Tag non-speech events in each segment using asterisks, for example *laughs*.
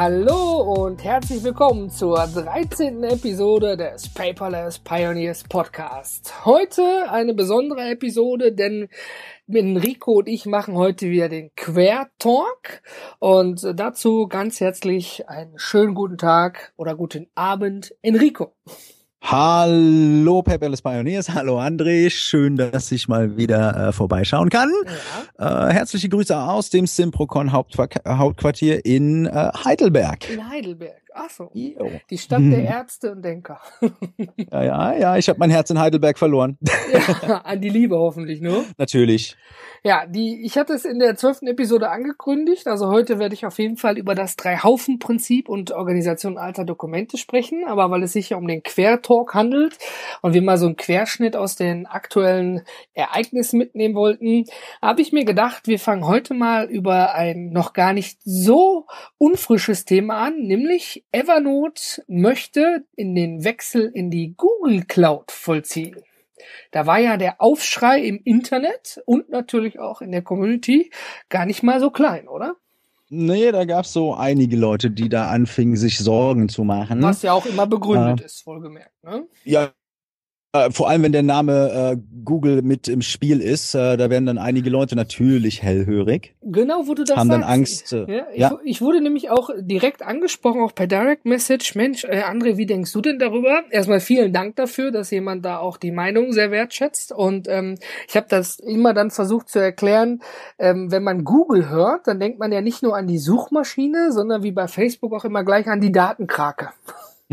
Hallo und herzlich willkommen zur 13. Episode des Paperless Pioneers Podcast. Heute eine besondere Episode, denn Enrico und ich machen heute wieder den Quer Talk und dazu ganz herzlich einen schönen guten Tag oder guten Abend, Enrico. Hallo Paperless Pioneers, hallo André, schön, dass ich mal wieder äh, vorbeischauen kann. Ja. Äh, herzliche Grüße aus dem Simprocon Hauptquartier in äh, Heidelberg. In Heidelberg, ach so. Jo. Die Stadt der *laughs* Ärzte und Denker. *laughs* ja, ja, ja, ich habe mein Herz in Heidelberg verloren. *laughs* ja, an die Liebe hoffentlich, ne? Natürlich. Ja, die, ich hatte es in der zwölften Episode angekündigt. Also heute werde ich auf jeden Fall über das Drei-Haufen-Prinzip und Organisation alter Dokumente sprechen. Aber weil es sich ja um den Quertalk handelt und wir mal so einen Querschnitt aus den aktuellen Ereignissen mitnehmen wollten, habe ich mir gedacht, wir fangen heute mal über ein noch gar nicht so unfrisches Thema an, nämlich Evernote möchte in den Wechsel in die Google Cloud vollziehen. Da war ja der Aufschrei im Internet und natürlich auch in der Community gar nicht mal so klein, oder? Nee, da gab es so einige Leute, die da anfingen, sich Sorgen zu machen. Was ja auch immer begründet äh, ist, wohlgemerkt. Ne? Ja, äh, vor allem, wenn der Name äh, Google mit im Spiel ist, äh, da werden dann einige Leute natürlich hellhörig. Genau, wo du das haben sagst. dann Angst. Äh, ja, ich, ja. ich wurde nämlich auch direkt angesprochen, auch per Direct Message. Mensch, äh, André, wie denkst du denn darüber? Erstmal vielen Dank dafür, dass jemand da auch die Meinung sehr wertschätzt. Und ähm, ich habe das immer dann versucht zu erklären. Ähm, wenn man Google hört, dann denkt man ja nicht nur an die Suchmaschine, sondern wie bei Facebook auch immer gleich an die Datenkrake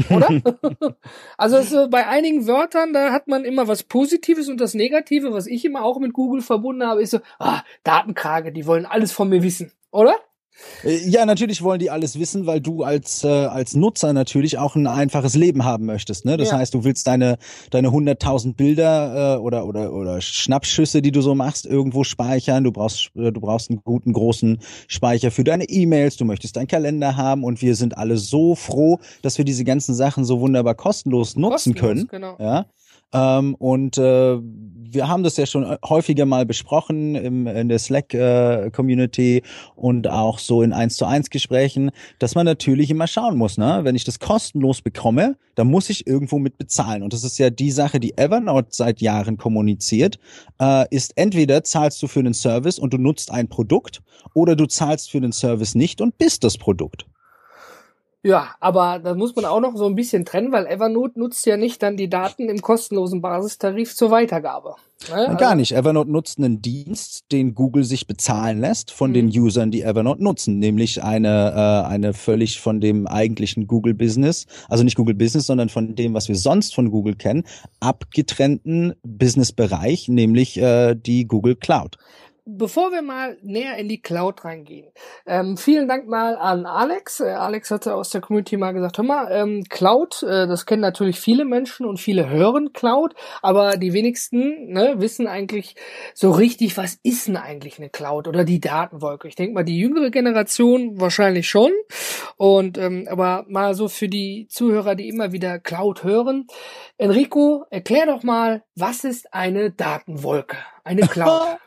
oder? *laughs* also so bei einigen Wörtern, da hat man immer was Positives und das Negative, was ich immer auch mit Google verbunden habe, ist so, ah, Datenkrage, die wollen alles von mir wissen, oder? Äh, ja, natürlich wollen die alles wissen, weil du als äh, als Nutzer natürlich auch ein einfaches Leben haben möchtest. Ne? Das ja. heißt, du willst deine deine 100.000 Bilder äh, oder oder oder Schnappschüsse, die du so machst, irgendwo speichern. Du brauchst äh, du brauchst einen guten großen Speicher für deine E-Mails. Du möchtest deinen Kalender haben und wir sind alle so froh, dass wir diese ganzen Sachen so wunderbar kostenlos nutzen kostenlos, können. Genau. Ja. Ähm, und äh, wir haben das ja schon häufiger mal besprochen im, in der Slack-Community äh, und auch so in 1 zu 1 Gesprächen, dass man natürlich immer schauen muss, ne? wenn ich das kostenlos bekomme, dann muss ich irgendwo mit bezahlen. Und das ist ja die Sache, die Evernote seit Jahren kommuniziert, äh, ist entweder zahlst du für einen Service und du nutzt ein Produkt oder du zahlst für den Service nicht und bist das Produkt. Ja, aber da muss man auch noch so ein bisschen trennen, weil Evernote nutzt ja nicht dann die Daten im kostenlosen Basistarif zur Weitergabe. Ne? Also Gar nicht. Evernote nutzt einen Dienst, den Google sich bezahlen lässt von mhm. den Usern, die Evernote nutzen, nämlich eine, äh, eine völlig von dem eigentlichen Google Business, also nicht Google Business, sondern von dem, was wir sonst von Google kennen, abgetrennten Businessbereich, nämlich äh, die Google Cloud bevor wir mal näher in die Cloud reingehen, ähm, vielen Dank mal an Alex. Äh, Alex hatte aus der Community mal gesagt, hör mal, ähm, Cloud, äh, das kennen natürlich viele Menschen und viele hören Cloud, aber die wenigsten ne, wissen eigentlich so richtig, was ist denn eigentlich eine Cloud oder die Datenwolke. Ich denke mal, die jüngere Generation wahrscheinlich schon. Und ähm, aber mal so für die Zuhörer, die immer wieder Cloud hören. Enrico, erklär doch mal, was ist eine Datenwolke? Eine *laughs* Cloud.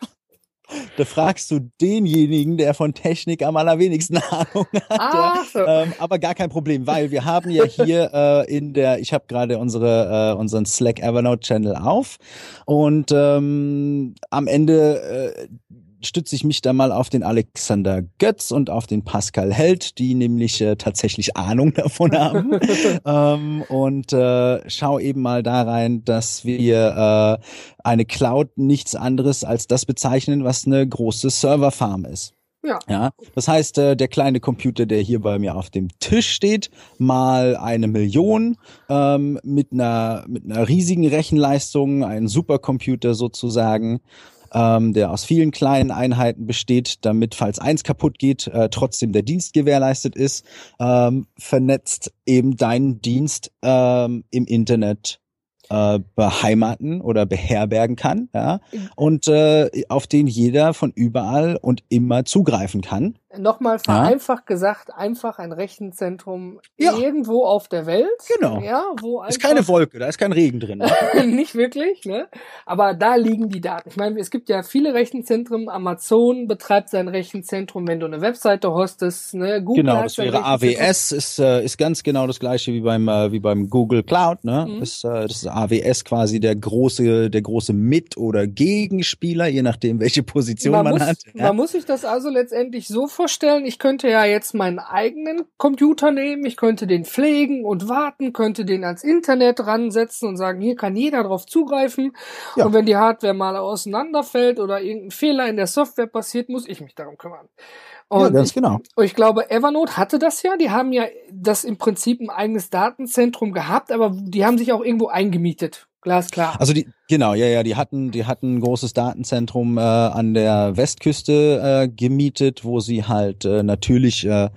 Da fragst du denjenigen, der von Technik am allerwenigsten *laughs* Ahnung hat. Ah, so. ähm, aber gar kein Problem, weil wir haben ja hier *laughs* äh, in der, ich habe gerade unsere äh, unseren Slack Evernote Channel auf und ähm, am Ende äh, stütze ich mich da mal auf den Alexander Götz und auf den Pascal Held, die nämlich äh, tatsächlich Ahnung *laughs* davon haben. *laughs* ähm, und äh, schau eben mal da rein, dass wir äh, eine Cloud nichts anderes als das bezeichnen, was eine große Serverfarm ist. Ja. ja. Das heißt, äh, der kleine Computer, der hier bei mir auf dem Tisch steht, mal eine Million ähm, mit einer mit einer riesigen Rechenleistung, ein Supercomputer sozusagen ähm, der aus vielen kleinen Einheiten besteht, damit, falls eins kaputt geht, äh, trotzdem der Dienst gewährleistet ist, ähm, vernetzt eben deinen Dienst ähm, im Internet äh, beheimaten oder beherbergen kann, ja, und äh, auf den jeder von überall und immer zugreifen kann. Nochmal vereinfacht ja. gesagt, einfach ein Rechenzentrum ja. irgendwo auf der Welt. Genau. Ja, wo ist keine Wolke, da ist kein Regen drin. Ne? *laughs* nicht wirklich, ne? Aber da liegen die Daten. Ich meine, es gibt ja viele Rechenzentren. Amazon betreibt sein Rechenzentrum, wenn du eine Webseite hostest, ne? Google genau, das wäre AWS, ist, äh, ist ganz genau das gleiche wie beim, äh, wie beim Google Cloud, ne? Mhm. Ist, äh, das ist AWS quasi der große, der große Mit- oder Gegenspieler, je nachdem, welche Position man, man muss, hat. Ja? Man muss sich das also letztendlich so vorstellen, ich könnte ja jetzt meinen eigenen Computer nehmen, ich könnte den pflegen und warten, könnte den ans Internet ransetzen und sagen, hier kann jeder drauf zugreifen. Ja. Und wenn die Hardware mal auseinanderfällt oder irgendein Fehler in der Software passiert, muss ich mich darum kümmern. Und ja, ganz genau. Und ich glaube, Evernote hatte das ja. Die haben ja das im Prinzip ein eigenes Datenzentrum gehabt, aber die haben sich auch irgendwo eingemietet. Glasklar. Also die, genau, ja, ja, die hatten, die hatten ein großes Datenzentrum äh, an der Westküste äh, gemietet, wo sie halt äh, natürlich äh,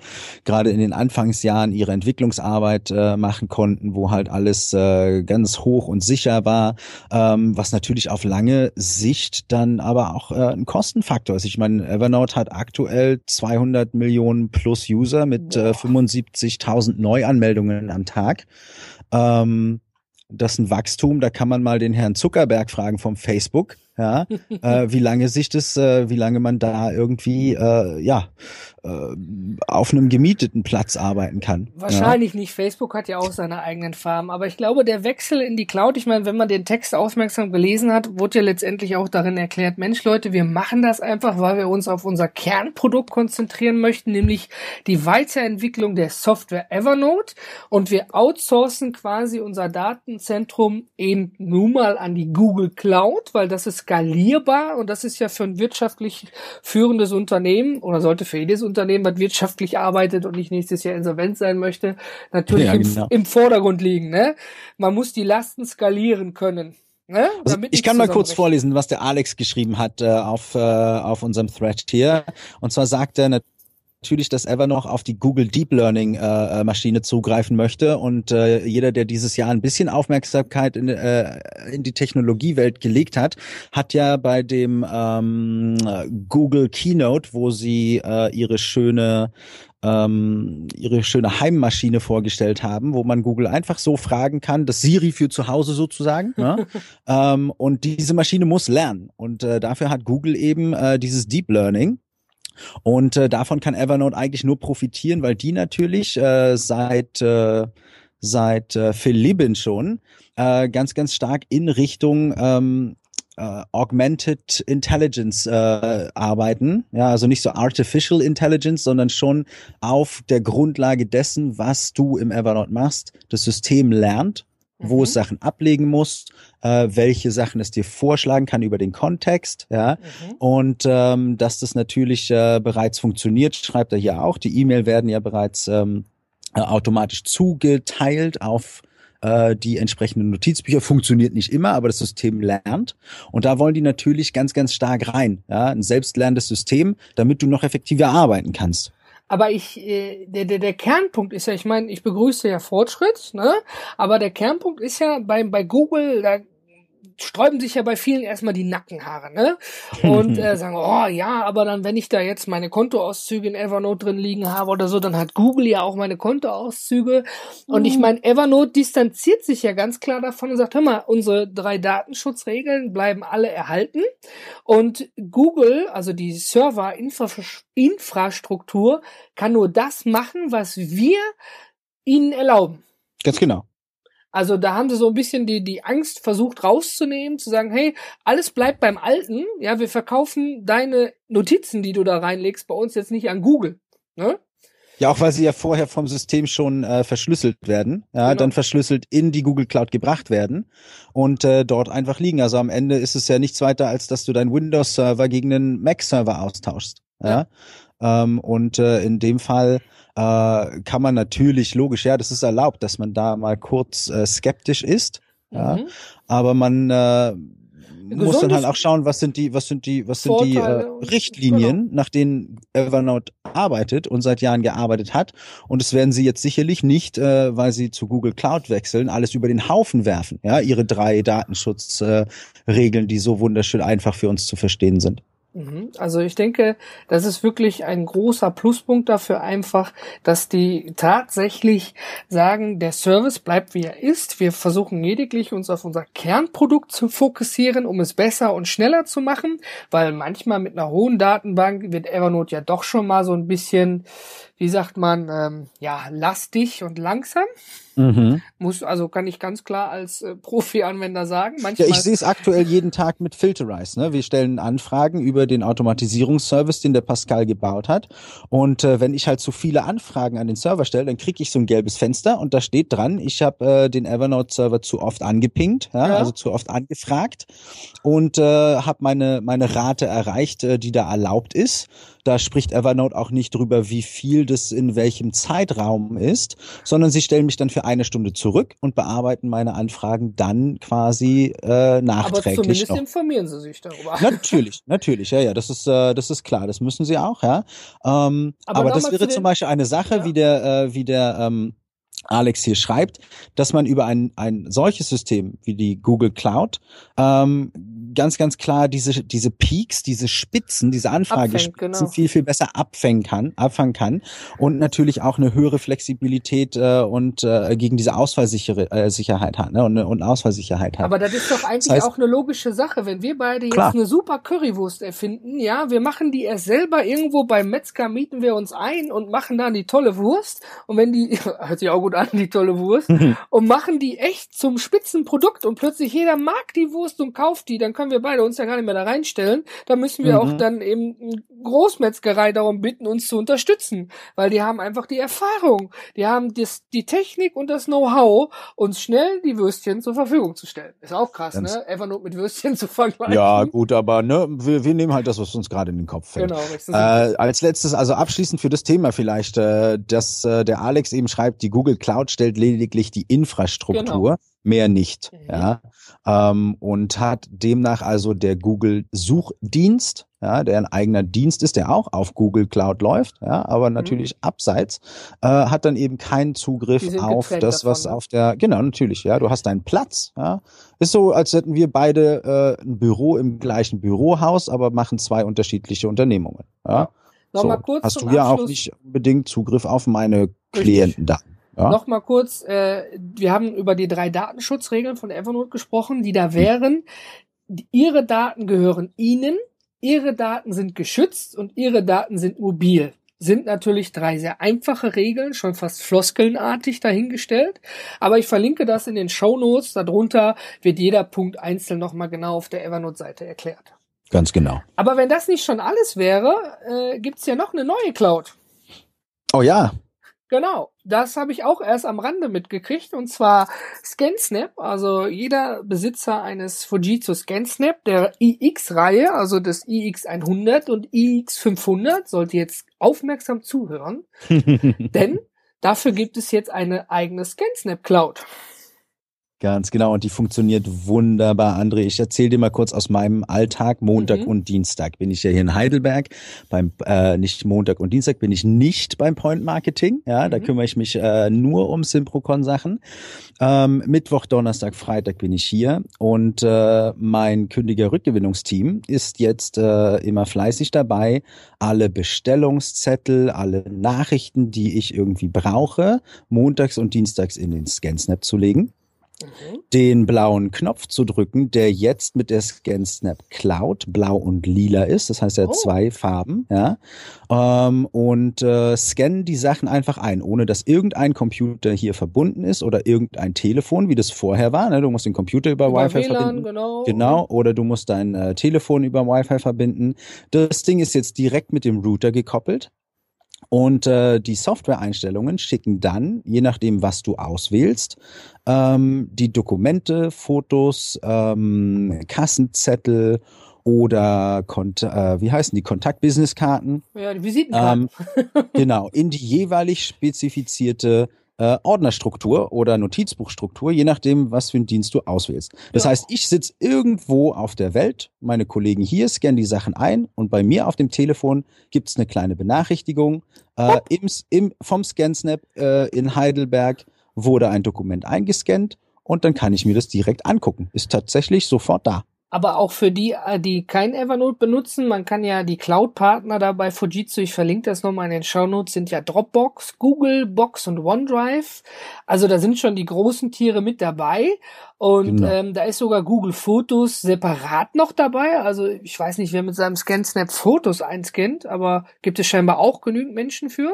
gerade in den Anfangsjahren ihre Entwicklungsarbeit äh, machen konnten, wo halt alles äh, ganz hoch und sicher war, ähm, was natürlich auf lange Sicht dann aber auch äh, ein Kostenfaktor ist. Ich meine, Evernote hat aktuell 200 Millionen plus User mit äh, 75.000 Neuanmeldungen am Tag. Ähm, das ist ein Wachstum, da kann man mal den Herrn Zuckerberg fragen vom Facebook, ja, äh, wie lange sich das, äh, wie lange man da irgendwie, äh, ja, äh, auf einem gemieteten Platz arbeiten kann. Wahrscheinlich ja. nicht. Facebook hat ja auch seine eigenen Farmen. Aber ich glaube, der Wechsel in die Cloud, ich meine, wenn man den Text aufmerksam gelesen hat, wurde ja letztendlich auch darin erklärt, Mensch Leute, wir machen das einfach, weil wir uns auf unser Kernprodukt konzentrieren möchten, nämlich die Weiterentwicklung der Software Evernote. Und wir outsourcen quasi unser Datenzentrum eben nun mal an die Google Cloud, weil das ist skalierbar und das ist ja für ein wirtschaftlich führendes Unternehmen oder sollte für jedes Unternehmen, was wirtschaftlich arbeitet und nicht nächstes Jahr insolvent sein möchte, natürlich ja, genau. im, im, Vordergrund liegen. Ne? Man muss die Lasten skalieren können. Ne? Also ich kann mal kurz vorlesen, was der Alex geschrieben hat äh, auf, äh, auf unserem Thread hier. Und zwar sagt er, natürlich, dass Evernote auf die Google Deep Learning äh, äh, Maschine zugreifen möchte und äh, jeder, der dieses Jahr ein bisschen Aufmerksamkeit in, äh, in die Technologiewelt gelegt hat, hat ja bei dem ähm, Google Keynote, wo sie äh, ihre schöne ähm, ihre schöne Heimmaschine vorgestellt haben, wo man Google einfach so fragen kann, das Siri für zu Hause sozusagen. ne? *laughs* ähm, und diese Maschine muss lernen. Und äh, dafür hat Google eben äh, dieses Deep Learning und äh, davon kann Evernote eigentlich nur profitieren, weil die natürlich äh, seit äh, seit äh, Phil Libin schon äh, ganz ganz stark in Richtung ähm, äh, Augmented Intelligence äh, arbeiten. Ja, also nicht so Artificial Intelligence, sondern schon auf der Grundlage dessen, was du im Evernote machst, das System lernt wo mhm. es Sachen ablegen muss, äh, welche Sachen es dir vorschlagen kann über den Kontext, ja. Mhm. Und ähm, dass das natürlich äh, bereits funktioniert, schreibt er hier auch. Die E-Mail werden ja bereits ähm, äh, automatisch zugeteilt auf äh, die entsprechenden Notizbücher. Funktioniert nicht immer, aber das System lernt. Und da wollen die natürlich ganz, ganz stark rein. Ja? Ein selbstlernendes System, damit du noch effektiver arbeiten kannst. Aber ich, äh, der, der, der Kernpunkt ist ja, ich meine, ich begrüße ja Fortschritt, ne? Aber der Kernpunkt ist ja bei, bei Google, da sträuben sich ja bei vielen erstmal die Nackenhaare, ne? Und äh, *laughs* sagen, oh ja, aber dann, wenn ich da jetzt meine Kontoauszüge in Evernote drin liegen habe oder so, dann hat Google ja auch meine Kontoauszüge. Und ich mhm. meine, Evernote distanziert sich ja ganz klar davon und sagt, hör mal, unsere drei Datenschutzregeln bleiben alle erhalten. Und Google, also die Serverinfrastruktur, kann nur das machen, was wir ihnen erlauben. Ganz genau. Also da haben sie so ein bisschen die, die Angst versucht rauszunehmen, zu sagen, hey, alles bleibt beim Alten. Ja, wir verkaufen deine Notizen, die du da reinlegst, bei uns jetzt nicht an Google. Ne? Ja, auch weil sie ja vorher vom System schon äh, verschlüsselt werden, ja, genau. dann verschlüsselt in die Google Cloud gebracht werden und äh, dort einfach liegen. Also am Ende ist es ja nichts weiter, als dass du deinen Windows-Server gegen einen Mac-Server austauschst. Ja. Ähm, und äh, in dem Fall äh, kann man natürlich logisch, ja, das ist erlaubt, dass man da mal kurz äh, skeptisch ist. Mhm. Ja, aber man äh, muss dann halt auch schauen, was sind die, was sind die, was sind die äh, Richtlinien, genau. nach denen Evernote arbeitet und seit Jahren gearbeitet hat. Und es werden sie jetzt sicherlich nicht, äh, weil sie zu Google Cloud wechseln, alles über den Haufen werfen. Ja, ihre drei Datenschutzregeln, äh, die so wunderschön einfach für uns zu verstehen sind. Mhm. Also ich denke, das ist wirklich ein großer Pluspunkt dafür einfach, dass die tatsächlich sagen, der Service bleibt wie er ist. Wir versuchen lediglich uns auf unser Kernprodukt zu fokussieren, um es besser und schneller zu machen, weil manchmal mit einer hohen Datenbank wird Evernote ja doch schon mal so ein bisschen, wie sagt man, ähm, ja, lastig und langsam. Mhm. Muss, also kann ich ganz klar als äh, Profi-Anwender sagen. Manchmal ja, ich sehe es aktuell jeden Tag mit Filterize. Ne? Wir stellen Anfragen über den Automatisierungsservice, den der Pascal gebaut hat. Und äh, wenn ich halt zu viele Anfragen an den Server stelle, dann kriege ich so ein gelbes Fenster und da steht dran, ich habe äh, den Evernote-Server zu oft angepinkt, ja? ja? also zu oft angefragt und äh, habe meine, meine Rate erreicht, äh, die da erlaubt ist. Da spricht Evernote auch nicht drüber, wie viel das in welchem Zeitraum ist, sondern sie stellen mich dann für eine Stunde zurück und bearbeiten meine Anfragen dann quasi äh, nachträglich. Aber zumindest noch. informieren sie sich darüber. Natürlich, *laughs* natürlich, ja, ja, das ist, äh, das ist klar, das müssen sie auch, ja. Ähm, aber, aber das wäre zum Beispiel eine Sache, ja. wie der, äh, wie der ähm, Alex hier schreibt, dass man über ein, ein solches System wie die Google Cloud ähm, ganz, ganz klar diese, diese Peaks, diese Spitzen, diese Anfragespitzen genau. viel, viel besser abfangen kann, abfangen kann und natürlich auch eine höhere Flexibilität äh, und äh, gegen diese Ausfallsicherheit äh, Sicherheit hat ne? und, und Ausfallsicherheit hat. Aber das ist doch eigentlich das heißt, auch eine logische Sache, wenn wir beide jetzt klar. eine super Currywurst erfinden, ja, wir machen die erst selber irgendwo beim Metzger, mieten wir uns ein und machen dann die tolle Wurst und wenn die, *laughs* hört sich auch gut an, die tolle Wurst, und machen die echt zum Spitzenprodukt und plötzlich jeder mag die Wurst und kauft die, dann können wir beide uns ja gar nicht mehr da reinstellen. Da müssen wir mhm. auch dann eben Großmetzgerei darum bitten, uns zu unterstützen, weil die haben einfach die Erfahrung, die haben das, die Technik und das Know-how, uns schnell die Würstchen zur Verfügung zu stellen. Ist auch krass, Ganz ne? Evernote mit Würstchen *laughs* zu vergleichen. Ja, gut, aber ne, wir, wir nehmen halt das, was uns gerade in den Kopf fällt. Genau, äh, als letztes, also abschließend für das Thema vielleicht, äh, dass äh, der Alex eben schreibt, die Google Cloud stellt lediglich die Infrastruktur. Genau mehr nicht. Mhm. Ja, ähm, und hat demnach also der Google Suchdienst, ja, der ein eigener Dienst ist, der auch auf Google Cloud läuft, ja, aber mhm. natürlich mhm. abseits, äh, hat dann eben keinen Zugriff auf das, was davon, ne? auf der, genau, natürlich, ja, du hast deinen Platz, ja, ist so, als hätten wir beide äh, ein Büro im gleichen Bürohaus, aber machen zwei unterschiedliche Unternehmungen, ja. ja. So, hast du ja auch nicht unbedingt Zugriff auf meine Klienten da. Ja. Nochmal kurz, äh, wir haben über die drei Datenschutzregeln von Evernote gesprochen, die da wären. Ihre Daten gehören Ihnen, Ihre Daten sind geschützt und Ihre Daten sind mobil. Sind natürlich drei sehr einfache Regeln, schon fast floskelnartig dahingestellt. Aber ich verlinke das in den Show Notes. Darunter wird jeder Punkt einzeln nochmal genau auf der Evernote-Seite erklärt. Ganz genau. Aber wenn das nicht schon alles wäre, äh, gibt's ja noch eine neue Cloud. Oh ja, Genau, das habe ich auch erst am Rande mitgekriegt und zwar ScanSnap, also jeder Besitzer eines Fujitsu ScanSnap der iX-Reihe, also des iX100 und iX500, sollte jetzt aufmerksam zuhören, *laughs* denn dafür gibt es jetzt eine eigene ScanSnap Cloud. Ganz genau, und die funktioniert wunderbar, André. Ich erzähle dir mal kurz aus meinem Alltag. Montag mhm. und Dienstag bin ich ja hier in Heidelberg. Beim äh, nicht Montag und Dienstag bin ich nicht beim Point Marketing. Ja, mhm. da kümmere ich mich äh, nur um Simprocon Sachen. Ähm, Mittwoch, Donnerstag, Freitag bin ich hier und äh, mein kündiger Rückgewinnungsteam ist jetzt äh, immer fleißig dabei, alle Bestellungszettel, alle Nachrichten, die ich irgendwie brauche, montags und dienstags in den ScanSnap zu legen den blauen Knopf zu drücken, der jetzt mit der ScanSnap Cloud blau und lila ist. Das heißt, er hat oh. zwei Farben, ja. Ähm, und äh, scannen die Sachen einfach ein, ohne dass irgendein Computer hier verbunden ist oder irgendein Telefon, wie das vorher war. Ne? Du musst den Computer über, über Wi-Fi WLAN, verbinden. Genau. genau. Oder du musst dein äh, Telefon über Wi-Fi verbinden. Das Ding ist jetzt direkt mit dem Router gekoppelt. Und äh, die Software-Einstellungen schicken dann, je nachdem, was du auswählst, ähm, die Dokumente, Fotos, ähm, Kassenzettel oder Kont äh, wie heißen die Kontakt-Business-Karten? Ja, die Visitenkarten. Ähm, *laughs* genau, in die jeweilig spezifizierte äh, Ordnerstruktur oder Notizbuchstruktur, je nachdem, was für einen Dienst du auswählst. Das ja. heißt, ich sitze irgendwo auf der Welt, meine Kollegen hier scannen die Sachen ein und bei mir auf dem Telefon gibt's eine kleine Benachrichtigung. Äh, im, im, vom ScanSnap äh, in Heidelberg wurde ein Dokument eingescannt und dann kann ich mir das direkt angucken. Ist tatsächlich sofort da. Aber auch für die, äh, die kein Evernote benutzen, man kann ja die Cloud-Partner dabei Fujitsu, ich verlinke das nochmal in den Show Notes, sind ja Dropbox, Google, Box und OneDrive. Also da sind schon die großen Tiere mit dabei. Und genau. ähm, da ist sogar Google Fotos separat noch dabei. Also ich weiß nicht, wer mit seinem ScanSnap Fotos einscannt, aber gibt es scheinbar auch genügend Menschen für.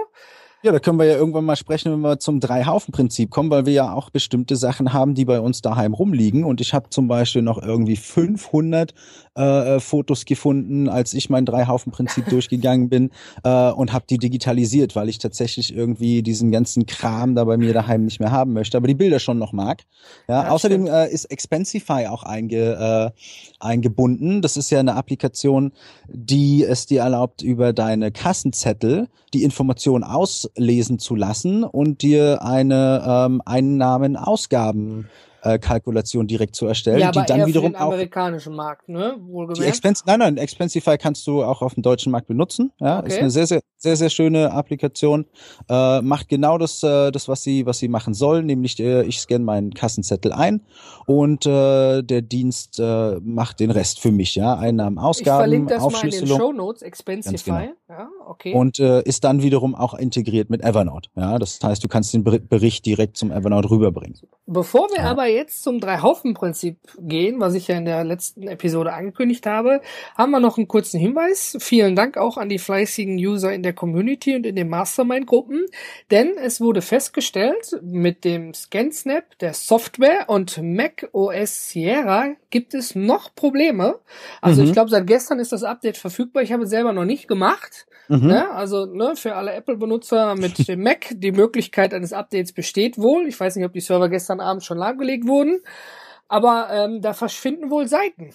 Ja, da können wir ja irgendwann mal sprechen, wenn wir zum Drei-Haufen-Prinzip kommen, weil wir ja auch bestimmte Sachen haben, die bei uns daheim rumliegen. Und ich habe zum Beispiel noch irgendwie 500 äh, äh, Fotos gefunden, als ich mein Drei-Haufen-Prinzip *laughs* durchgegangen bin äh, und habe die digitalisiert, weil ich tatsächlich irgendwie diesen ganzen Kram da bei mir daheim nicht mehr haben möchte, aber die Bilder schon noch mag. Ja, ja außerdem äh, ist Expensify auch einge, äh, eingebunden. Das ist ja eine Applikation, die es dir erlaubt, über deine Kassenzettel die Information auslesen zu lassen und dir eine ähm, Einnahmen-Ausgaben äh, Kalkulation direkt zu erstellen, ja, die dann wiederum auch amerikanischen Markt, ne? Die Expens nein, nein, Expensify kannst du auch auf dem deutschen Markt benutzen. Ja, okay. ist eine sehr, sehr, sehr, sehr schöne Applikation. Äh, macht genau das, äh, das, was sie, was sie machen soll, nämlich äh, ich scanne meinen Kassenzettel ein und äh, der Dienst äh, macht den Rest für mich. Ja, Einnahmen, Ausgaben, ich verlinke das Aufschlüsselung. Mal in den Show Notes, Expensify. Genau. Ja, okay. Und äh, ist dann wiederum auch integriert mit Evernote. Ja, das heißt, du kannst den Bericht direkt zum Evernote rüberbringen. Bevor wir ja. aber jetzt zum Drei-Haufen-Prinzip gehen, was ich ja in der letzten Episode angekündigt habe, haben wir noch einen kurzen Hinweis. Vielen Dank auch an die fleißigen User in der Community und in den Mastermind-Gruppen, denn es wurde festgestellt, mit dem ScanSnap, der Software und Mac OS Sierra gibt es noch Probleme. Also mhm. ich glaube, seit gestern ist das Update verfügbar. Ich habe es selber noch nicht gemacht. Mhm. Ne? Also ne, für alle Apple-Benutzer mit *laughs* dem Mac die Möglichkeit eines Updates besteht wohl. Ich weiß nicht, ob die Server gestern Abend schon lahmgelegt wurden, aber ähm, da verschwinden wohl Seiten.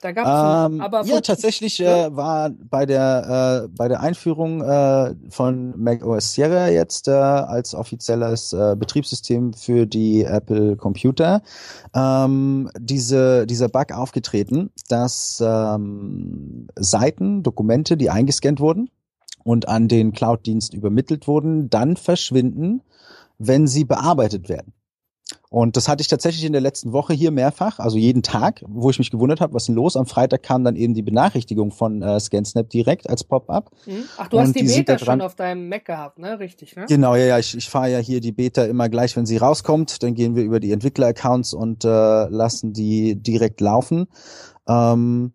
Da gab's ähm, aber ja tatsächlich äh, war bei der äh, bei der Einführung äh, von Mac OS Sierra jetzt äh, als offizielles äh, Betriebssystem für die Apple Computer ähm, diese dieser Bug aufgetreten, dass ähm, Seiten, Dokumente, die eingescannt wurden und an den Cloud-Dienst übermittelt wurden, dann verschwinden, wenn sie bearbeitet werden. Und das hatte ich tatsächlich in der letzten Woche hier mehrfach, also jeden Tag, wo ich mich gewundert habe, was ist denn los? Am Freitag kam dann eben die Benachrichtigung von äh, ScanSnap direkt als Pop-up. Mhm. Ach, du und hast die, die Beta schon auf deinem Mac gehabt, ne? Richtig, ne? Genau, ja, ja. Ich, ich fahre ja hier die Beta immer gleich, wenn sie rauskommt. Dann gehen wir über die Entwickler-Accounts und äh, lassen die direkt laufen. Ähm,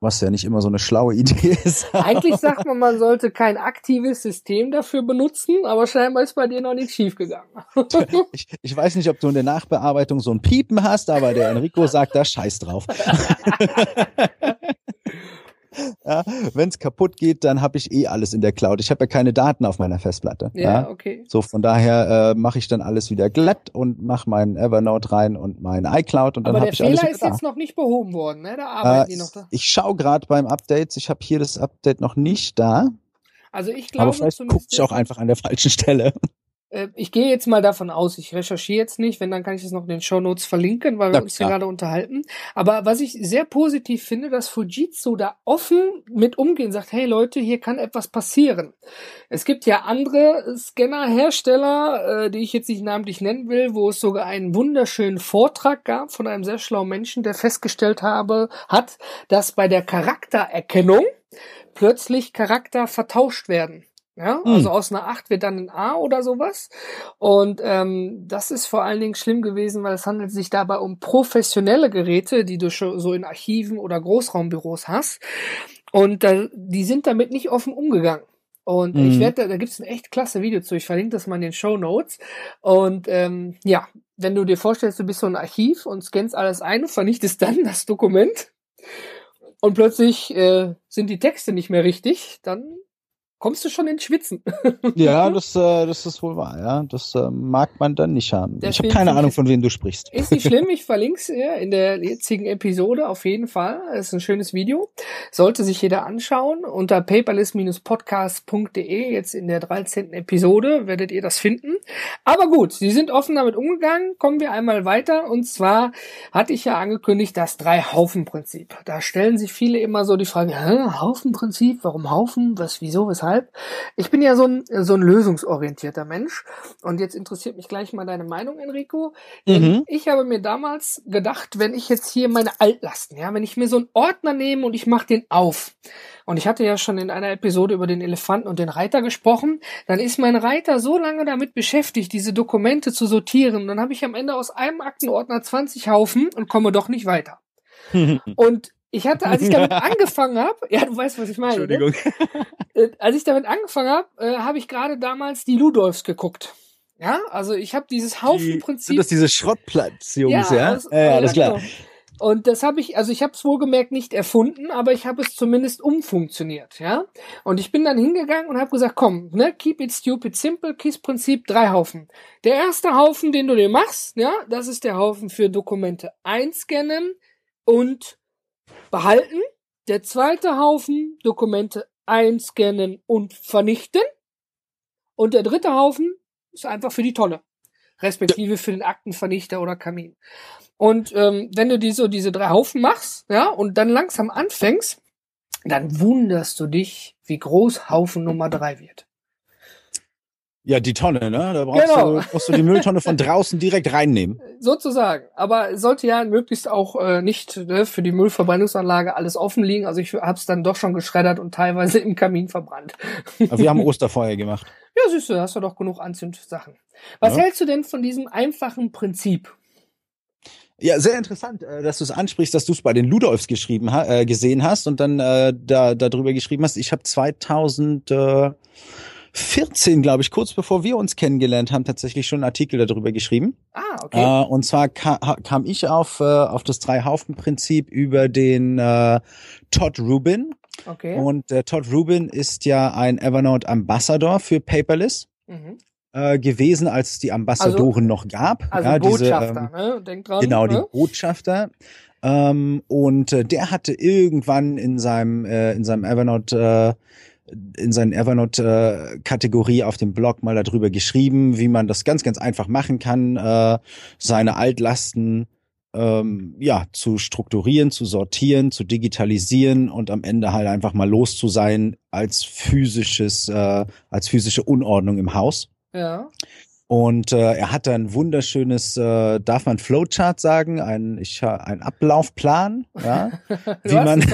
was ja nicht immer so eine schlaue *laughs* Idee ist. Eigentlich sagt man, man sollte kein aktives System dafür benutzen, aber scheinbar ist bei dir noch nichts schiefgegangen. *laughs* ich, ich weiß nicht, ob du in der Nachbearbeitung so ein Piepen hast, aber der Enrico sagt da Scheiß drauf. *laughs* ja, wenn es kaputt geht, dann habe ich eh alles in der Cloud. Ich habe ja keine Daten auf meiner Festplatte. Ja, ja? okay. So von daher äh, mache ich dann alles wieder glatt und mache meinen Evernote rein und mein iCloud und dann habe ich alles wieder ist jetzt noch nicht behoben worden, ne? Da arbeiten äh, die noch da. Ich schaue gerade beim Update. Ich habe hier das Update noch nicht da. Also ich glaube, aber vielleicht gucke ich auch einfach an der falschen Stelle. Äh, ich gehe jetzt mal davon aus, ich recherchiere jetzt nicht, wenn dann kann ich es noch in den Show Notes verlinken, weil wir ja, uns hier gerade unterhalten. Aber was ich sehr positiv finde, dass Fujitsu da offen mit umgehen, sagt, hey Leute, hier kann etwas passieren. Es gibt ja andere Scanner-Hersteller, äh, die ich jetzt nicht namentlich nennen will, wo es sogar einen wunderschönen Vortrag gab von einem sehr schlauen Menschen, der festgestellt habe, hat, dass bei der Charaktererkennung plötzlich Charakter vertauscht werden. Ja, hm. also aus einer 8 wird dann ein A oder sowas. Und ähm, das ist vor allen Dingen schlimm gewesen, weil es handelt sich dabei um professionelle Geräte, die du so in Archiven oder Großraumbüros hast. Und äh, die sind damit nicht offen umgegangen. Und mhm. ich werde, da, da gibt es ein echt klasse Video zu. Ich verlinke das mal in den Show Notes. Und ähm, ja, wenn du dir vorstellst, du bist so ein Archiv und scannst alles ein und vernichtest dann *laughs* das Dokument und plötzlich äh, sind die Texte nicht mehr richtig, dann kommst du schon ins Schwitzen. *laughs* ja, das, äh, das ist wohl wahr, ja. Das äh, mag man dann nicht haben. Deswegen ich habe keine Ahnung, von wem du sprichst. Ist nicht schlimm, *laughs* ich verlinke es ja, in der jetzigen Episode auf jeden Fall. Es ist ein schönes Video. Sollte sich jeder anschauen. Unter paperless-podcast.de, jetzt in der 13. Episode, werdet ihr das finden. Aber gut, sie sind offen damit umgegangen. Kommen wir einmal weiter. Und zwar hatte ich ja angekündigt, das Drei-Haufen-Prinzip. Da stellen sich viele immer so die Frage, Haufen-Prinzip, warum Haufen? Was, wieso, weshalb? Deshalb, ich bin ja so ein, so ein lösungsorientierter Mensch. Und jetzt interessiert mich gleich mal deine Meinung, Enrico. Mhm. Ich habe mir damals gedacht, wenn ich jetzt hier meine Altlasten, ja, wenn ich mir so einen Ordner nehme und ich mache den auf. Und ich hatte ja schon in einer Episode über den Elefanten und den Reiter gesprochen. Dann ist mein Reiter so lange damit beschäftigt, diese Dokumente zu sortieren. Dann habe ich am Ende aus einem Aktenordner 20 Haufen und komme doch nicht weiter. *laughs* und ich hatte, als ich damit *laughs* angefangen habe, ja, du weißt, was ich meine. Ne? Entschuldigung. Ne? *laughs* als ich damit angefangen habe, äh, habe ich gerade damals die Ludolfs geguckt. Ja, also ich habe dieses Haufenprinzip. Sind das diese Schrottplatz-Jungs, ja? Ja, das, ja, ja, alles klar. Genau. Und das habe ich, also ich habe es wohlgemerkt nicht erfunden, aber ich habe es zumindest umfunktioniert, ja. Und ich bin dann hingeganken und habe gesagt, komm, ne, keep it stupid simple, KISS-Prinzip, drei Haufen. Der erste Haufen, den du dir machst, ja, das ist der Haufen für Dokumente einscannen und behalten. Der zweite Haufen Dokumente einscannen und vernichten. Und der dritte Haufen ist einfach für die Tonne. Respektive für den Aktenvernichter oder Kamin. Und ähm, wenn du die, so diese drei Haufen machst, ja, und dann langsam anfängst, dann wunderst du dich, wie groß Haufen Nummer drei wird. Ja, die Tonne, ne? Da brauchst, genau. du, brauchst du die Mülltonne von draußen direkt reinnehmen. *laughs* Sozusagen. Aber sollte ja möglichst auch äh, nicht ne, für die Müllverbrennungsanlage alles offen liegen. Also ich hab's dann doch schon geschreddert und teilweise im Kamin verbrannt. Aber wir haben *laughs* Osterfeuer gemacht. Ja, siehst du, hast du doch genug Anzündsachen. Was ja. hältst du denn von diesem einfachen Prinzip? Ja, sehr interessant, äh, dass du es ansprichst, dass du es bei den Ludolfs geschrieben äh, gesehen hast und dann äh, da darüber geschrieben hast. Ich habe 2000 äh, 14, glaube ich, kurz bevor wir uns kennengelernt haben, tatsächlich schon einen Artikel darüber geschrieben. Ah, okay. Äh, und zwar ka kam ich auf, äh, auf das Drei-Haufen-Prinzip über den äh, Todd Rubin. Okay. Und äh, Todd Rubin ist ja ein Evernote Ambassador für Paperless. Mhm. Äh, gewesen, als es die Ambassadoren also, noch gab. Also ja, Botschafter, diese, ähm, ne? Denk dran. Genau, ne? die Botschafter. Ähm, und äh, der hatte irgendwann in seinem äh, in seinem Evernote äh, in seinen Evernote-Kategorie auf dem Blog mal darüber geschrieben, wie man das ganz, ganz einfach machen kann, äh, seine Altlasten ähm, ja zu strukturieren, zu sortieren, zu digitalisieren und am Ende halt einfach mal los zu sein als physisches, äh, als physische Unordnung im Haus. Ja. Und äh, er hat ein wunderschönes, äh, darf man Flowchart sagen, ein, ich, ein Ablaufplan, ja, *laughs* wie man. *laughs*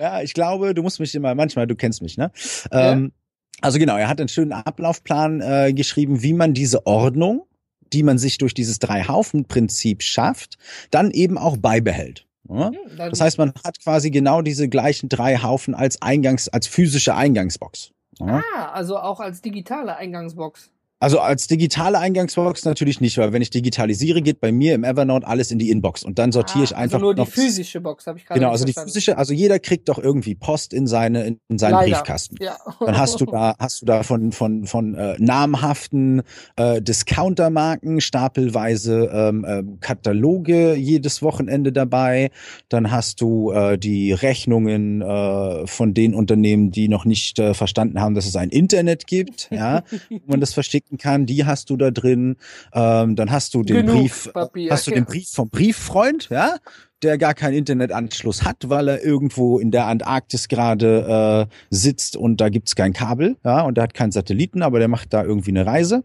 ja, ich glaube, du musst mich immer, manchmal, du kennst mich, ne? Ja. Ähm, also genau, er hat einen schönen Ablaufplan äh, geschrieben, wie man diese Ordnung, die man sich durch dieses Drei-Haufen-Prinzip schafft, dann eben auch beibehält. Ja? Hm, das heißt, man hat quasi genau diese gleichen drei Haufen als Eingangs, als physische Eingangsbox. Ah, also auch als digitale Eingangsbox. Also als digitale Eingangsbox natürlich nicht, weil wenn ich digitalisiere, geht bei mir im Evernote alles in die Inbox und dann sortiere ah, ich einfach also nur die physische Box habe ich gerade Genau, also die physische, also jeder kriegt doch irgendwie Post in seine in, in seinen Leider. Briefkasten. Ja. Dann hast du da *laughs* hast du da von von von äh, namhaften äh, Discountermarken stapelweise ähm, äh, Kataloge jedes Wochenende dabei. Dann hast du äh, die Rechnungen äh, von den Unternehmen, die noch nicht äh, verstanden haben, dass es ein Internet gibt, ja, *laughs* wo man das verschicken klicken kann, die hast du da drin. Ähm, dann hast du den Genug Brief, Papier, hast du den Brief vom Brieffreund, ja, der gar keinen Internetanschluss hat, weil er irgendwo in der Antarktis gerade äh, sitzt und da gibt's kein Kabel, ja, und der hat keinen Satelliten, aber der macht da irgendwie eine Reise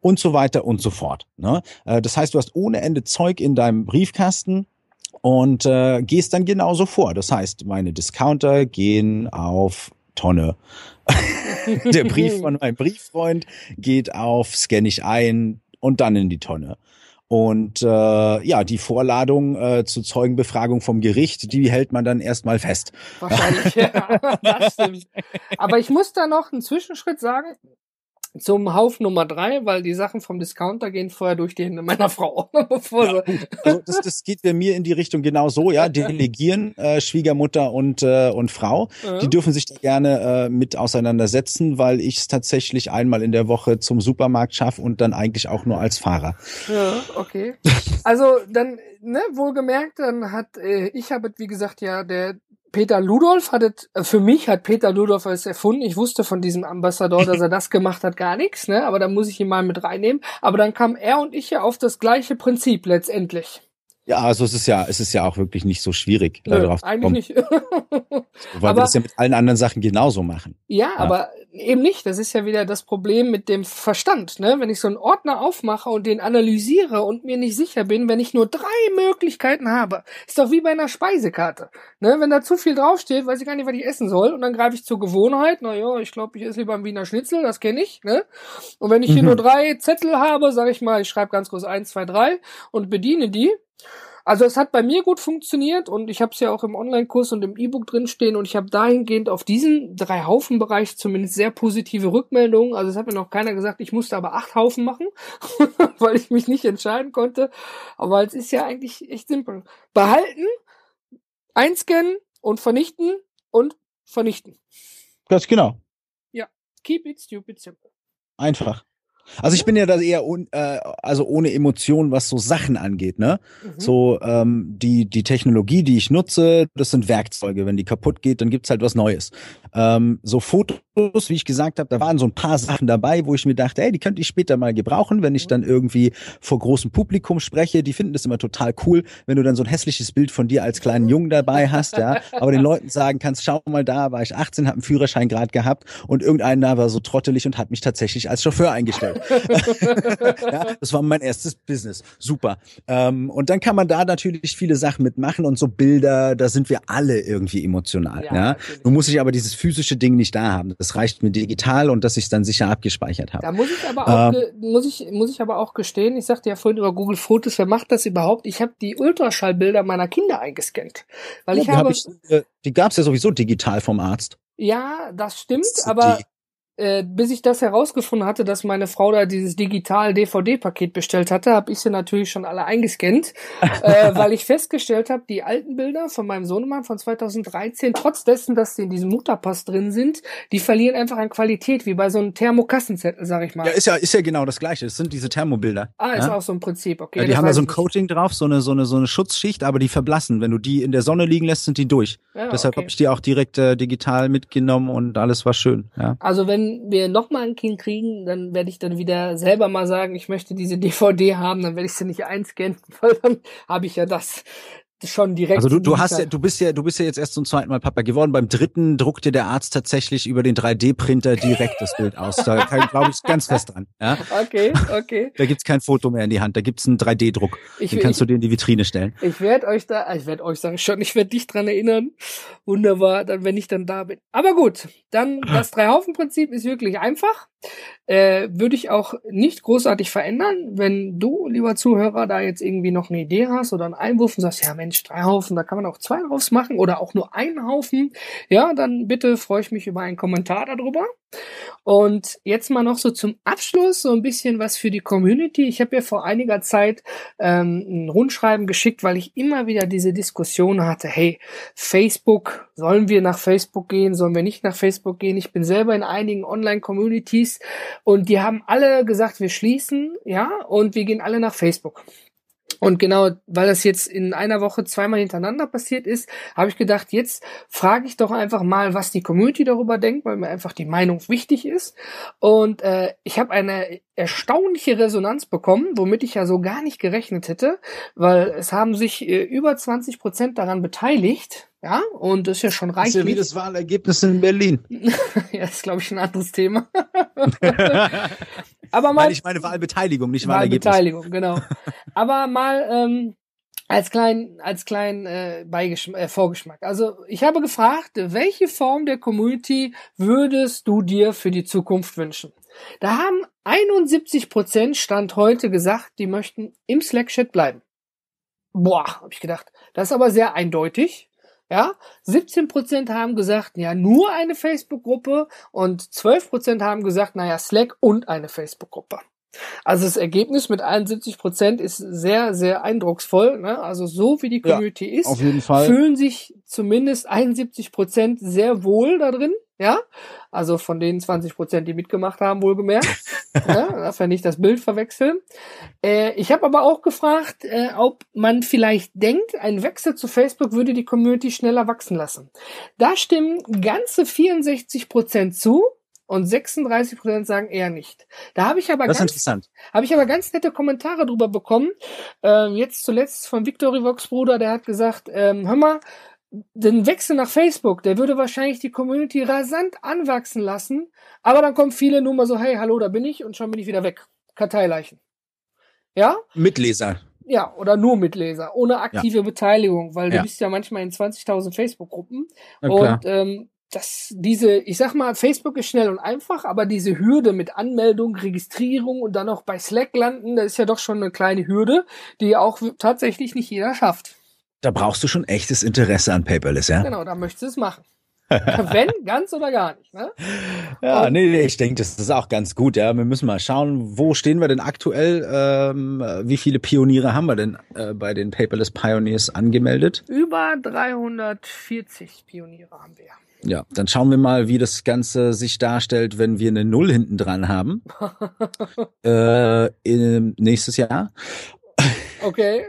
und so weiter und so fort. Ne? Äh, das heißt, du hast ohne Ende Zeug in deinem Briefkasten und äh, gehst dann genauso vor. Das heißt, meine Discounter gehen auf Tonne. *laughs* *laughs* der Brief von meinem Brieffreund geht auf, scanne ich ein und dann in die Tonne. Und äh, ja, die Vorladung äh, zur Zeugenbefragung vom Gericht, die hält man dann erstmal fest. Wahrscheinlich, ja, *laughs* das stimmt. Aber ich muss da noch einen Zwischenschritt sagen. Zum Hauf Nummer drei, weil die Sachen vom Discounter gehen vorher durch die Hände meiner Frau. *laughs* bevor ja, also das, das geht bei mir in die Richtung genau so, ja. *laughs* Delegieren, äh, Schwiegermutter und, äh, und Frau. Ja. Die dürfen sich da gerne äh, mit auseinandersetzen, weil ich es tatsächlich einmal in der Woche zum Supermarkt schaffe und dann eigentlich auch nur als Fahrer. Ja, okay. Also dann, ne, wohlgemerkt, dann hat, äh, ich habe, wie gesagt, ja, der Peter Ludolf hat es, äh, für mich hat Peter Ludolf es erfunden. Ich wusste von diesem Ambassador, dass er *laughs* das gemacht hat, gar nichts, ne? Aber da muss ich ihn mal mit reinnehmen. Aber dann kam er und ich ja auf das gleiche Prinzip letztendlich. Ja, also es ist ja, es ist ja auch wirklich nicht so schwierig, Nö, darauf eigentlich zu kommen. nicht. *laughs* Weil aber, wir das ja mit allen anderen Sachen genauso machen. Ja, ja, aber eben nicht. Das ist ja wieder das Problem mit dem Verstand. Ne? Wenn ich so einen Ordner aufmache und den analysiere und mir nicht sicher bin, wenn ich nur drei Möglichkeiten habe, ist doch wie bei einer Speisekarte. Ne? Wenn da zu viel draufsteht, weiß ich gar nicht, was ich essen soll. Und dann greife ich zur Gewohnheit. Na ja, ich glaube, ich esse lieber einen Wiener Schnitzel, das kenne ich. Ne? Und wenn ich hier mhm. nur drei Zettel habe, sage ich mal, ich schreibe ganz groß eins, zwei, drei und bediene die also es hat bei mir gut funktioniert und ich habe es ja auch im Online-Kurs und im E-Book drinstehen und ich habe dahingehend auf diesen drei Haufen-Bereich zumindest sehr positive Rückmeldungen. Also es hat mir noch keiner gesagt, ich musste aber acht Haufen machen, *laughs* weil ich mich nicht entscheiden konnte. Aber es ist ja eigentlich echt simpel. Behalten, einscannen und vernichten und vernichten. Ganz genau. Ja, keep it stupid simple. Einfach. Also ich bin ja da eher un, äh, also ohne Emotionen, was so Sachen angeht, ne? Mhm. So ähm, die die Technologie, die ich nutze, das sind Werkzeuge. Wenn die kaputt geht, dann gibt's halt was Neues. Ähm, so Fotos, wie ich gesagt habe, da waren so ein paar Sachen dabei, wo ich mir dachte, ey, die könnte ich später mal gebrauchen, wenn ich dann irgendwie vor großem Publikum spreche. Die finden das immer total cool, wenn du dann so ein hässliches Bild von dir als kleinen Jungen dabei hast, ja. Aber den Leuten sagen kannst, schau mal da, war ich 18, habe einen Führerschein gerade gehabt und irgendeiner da war so trottelig und hat mich tatsächlich als Chauffeur eingestellt. *laughs* ja, das war mein erstes Business. Super. Ähm, und dann kann man da natürlich viele Sachen mitmachen und so Bilder, da sind wir alle irgendwie emotional. Ja, ja? Nun muss ich aber dieses physische Ding nicht da haben. Das reicht mir digital und dass ich es dann sicher abgespeichert habe. Da muss ich aber auch, ähm, muss ich, muss ich aber auch gestehen, ich sagte ja vorhin über Google Fotos, wer macht das überhaupt? Ich habe die Ultraschallbilder meiner Kinder eingescannt. Weil ja, ich habe. Hab ich, äh, die gab's ja sowieso digital vom Arzt. Ja, das stimmt, aber äh, bis ich das herausgefunden hatte, dass meine Frau da dieses digital DVD-Paket bestellt hatte, habe ich sie natürlich schon alle eingescannt, *laughs* äh, weil ich festgestellt habe, die alten Bilder von meinem Sohnemann von 2013, trotz dessen, dass sie in diesem Mutterpass drin sind, die verlieren einfach an Qualität, wie bei so einem Thermokassenzettel, sag ich mal. Ja, ist ja, ist ja genau das Gleiche. Das sind diese Thermobilder. Ah, ist ja? auch so ein Prinzip, okay. Ja, die haben da so ein Coating drauf, so eine, so eine, so eine Schutzschicht, aber die verblassen. Wenn du die in der Sonne liegen lässt, sind die durch. Ja, Deshalb okay. habe ich die auch direkt äh, digital mitgenommen und alles war schön. Ja. Also wenn wir nochmal ein Kind kriegen, dann werde ich dann wieder selber mal sagen, ich möchte diese DVD haben, dann werde ich sie nicht einscannen, *laughs* weil dann habe ich ja das schon direkt. Also du, du hast ja, du bist ja, du bist ja jetzt erst zum zweiten Mal Papa geworden. Beim dritten druckt dir der Arzt tatsächlich über den 3D-Printer direkt das Bild aus. Da glaube ich ganz fest dran. Ja? Okay, okay. Da gibt's kein Foto mehr in die Hand. Da gibt's einen 3D-Druck. Den kannst ich, du dir in die Vitrine stellen. Ich werde euch da, ich werde euch sagen schon, ich werde dich dran erinnern. Wunderbar, dann wenn ich dann da bin. Aber gut, dann das Drei-Haufen-Prinzip ist wirklich einfach äh, würde ich auch nicht großartig verändern. Wenn du, lieber Zuhörer, da jetzt irgendwie noch eine Idee hast oder einen Einwurf und sagst, ja Mensch, drei Haufen, da kann man auch zwei draus machen oder auch nur einen Haufen, ja, dann bitte freue ich mich über einen Kommentar darüber. Und jetzt mal noch so zum Abschluss so ein bisschen was für die Community. Ich habe ja vor einiger Zeit ähm, ein Rundschreiben geschickt, weil ich immer wieder diese Diskussion hatte, hey, Facebook, sollen wir nach Facebook gehen, sollen wir nicht nach Facebook gehen? Ich bin selber in einigen Online-Communities und die haben alle gesagt, wir schließen, ja, und wir gehen alle nach Facebook. Und genau, weil das jetzt in einer Woche zweimal hintereinander passiert ist, habe ich gedacht, jetzt frage ich doch einfach mal, was die Community darüber denkt, weil mir einfach die Meinung wichtig ist. Und äh, ich habe eine erstaunliche Resonanz bekommen, womit ich ja so gar nicht gerechnet hätte, weil es haben sich äh, über 20 Prozent daran beteiligt. Ja, und das ist ja schon reichlich. Das ist ja wie das Wahlergebnis in Berlin. *laughs* ja, das ist, glaube ich, ein anderes Thema. *laughs* Aber mal. Nein, ich meine Wahlbeteiligung, nicht Wahlergebnis. Wahlbeteiligung, genau. Aber mal ähm, als kleinen als kleinen äh, Beigeschmack, äh, Vorgeschmack. Also ich habe gefragt, welche Form der Community würdest du dir für die Zukunft wünschen? Da haben 71 Prozent Stand heute gesagt, die möchten im Slack-Chat bleiben. Boah, habe ich gedacht. Das ist aber sehr eindeutig. Ja, 17 Prozent haben gesagt, ja, nur eine Facebook-Gruppe und 12 Prozent haben gesagt, naja, Slack und eine Facebook-Gruppe. Also das Ergebnis mit 71 Prozent ist sehr, sehr eindrucksvoll. Ne? Also so wie die Community ja, ist, fühlen sich zumindest 71 Prozent sehr wohl da drin. Ja, also von den 20 Prozent, die mitgemacht haben, wohlgemerkt. *laughs* ja, darf ja nicht das Bild verwechseln. Äh, ich habe aber auch gefragt, äh, ob man vielleicht denkt, ein Wechsel zu Facebook würde die Community schneller wachsen lassen. Da stimmen ganze 64 Prozent zu und 36 Prozent sagen eher nicht. Da habe ich aber das ganz, interessant. habe ich aber ganz nette Kommentare drüber bekommen. Ähm, jetzt zuletzt von Victorivox Bruder, der hat gesagt, ähm, hör mal, den Wechsel nach Facebook, der würde wahrscheinlich die Community rasant anwachsen lassen, aber dann kommen viele nur mal so, hey, hallo, da bin ich und schon bin ich wieder weg. Karteileichen. Ja? Mitleser. Ja, oder nur Mitleser, ohne aktive ja. Beteiligung, weil du bist ja manchmal in 20.000 Facebook-Gruppen und ähm, das, diese, ich sag mal, Facebook ist schnell und einfach, aber diese Hürde mit Anmeldung, Registrierung und dann auch bei Slack landen, das ist ja doch schon eine kleine Hürde, die auch tatsächlich nicht jeder schafft. Da brauchst du schon echtes Interesse an Paperless, ja? Genau, da möchtest du es machen. *laughs* Wenn, ganz oder gar nicht. Ne? Ja, nee, nee, ich denke, das ist auch ganz gut. Ja, wir müssen mal schauen, wo stehen wir denn aktuell? Ähm, wie viele Pioniere haben wir denn äh, bei den Paperless Pioneers angemeldet? Über 340 Pioniere haben wir. Ja, dann schauen wir mal, wie das Ganze sich darstellt, wenn wir eine Null hinten dran haben. *laughs* äh, in, nächstes Jahr. Okay.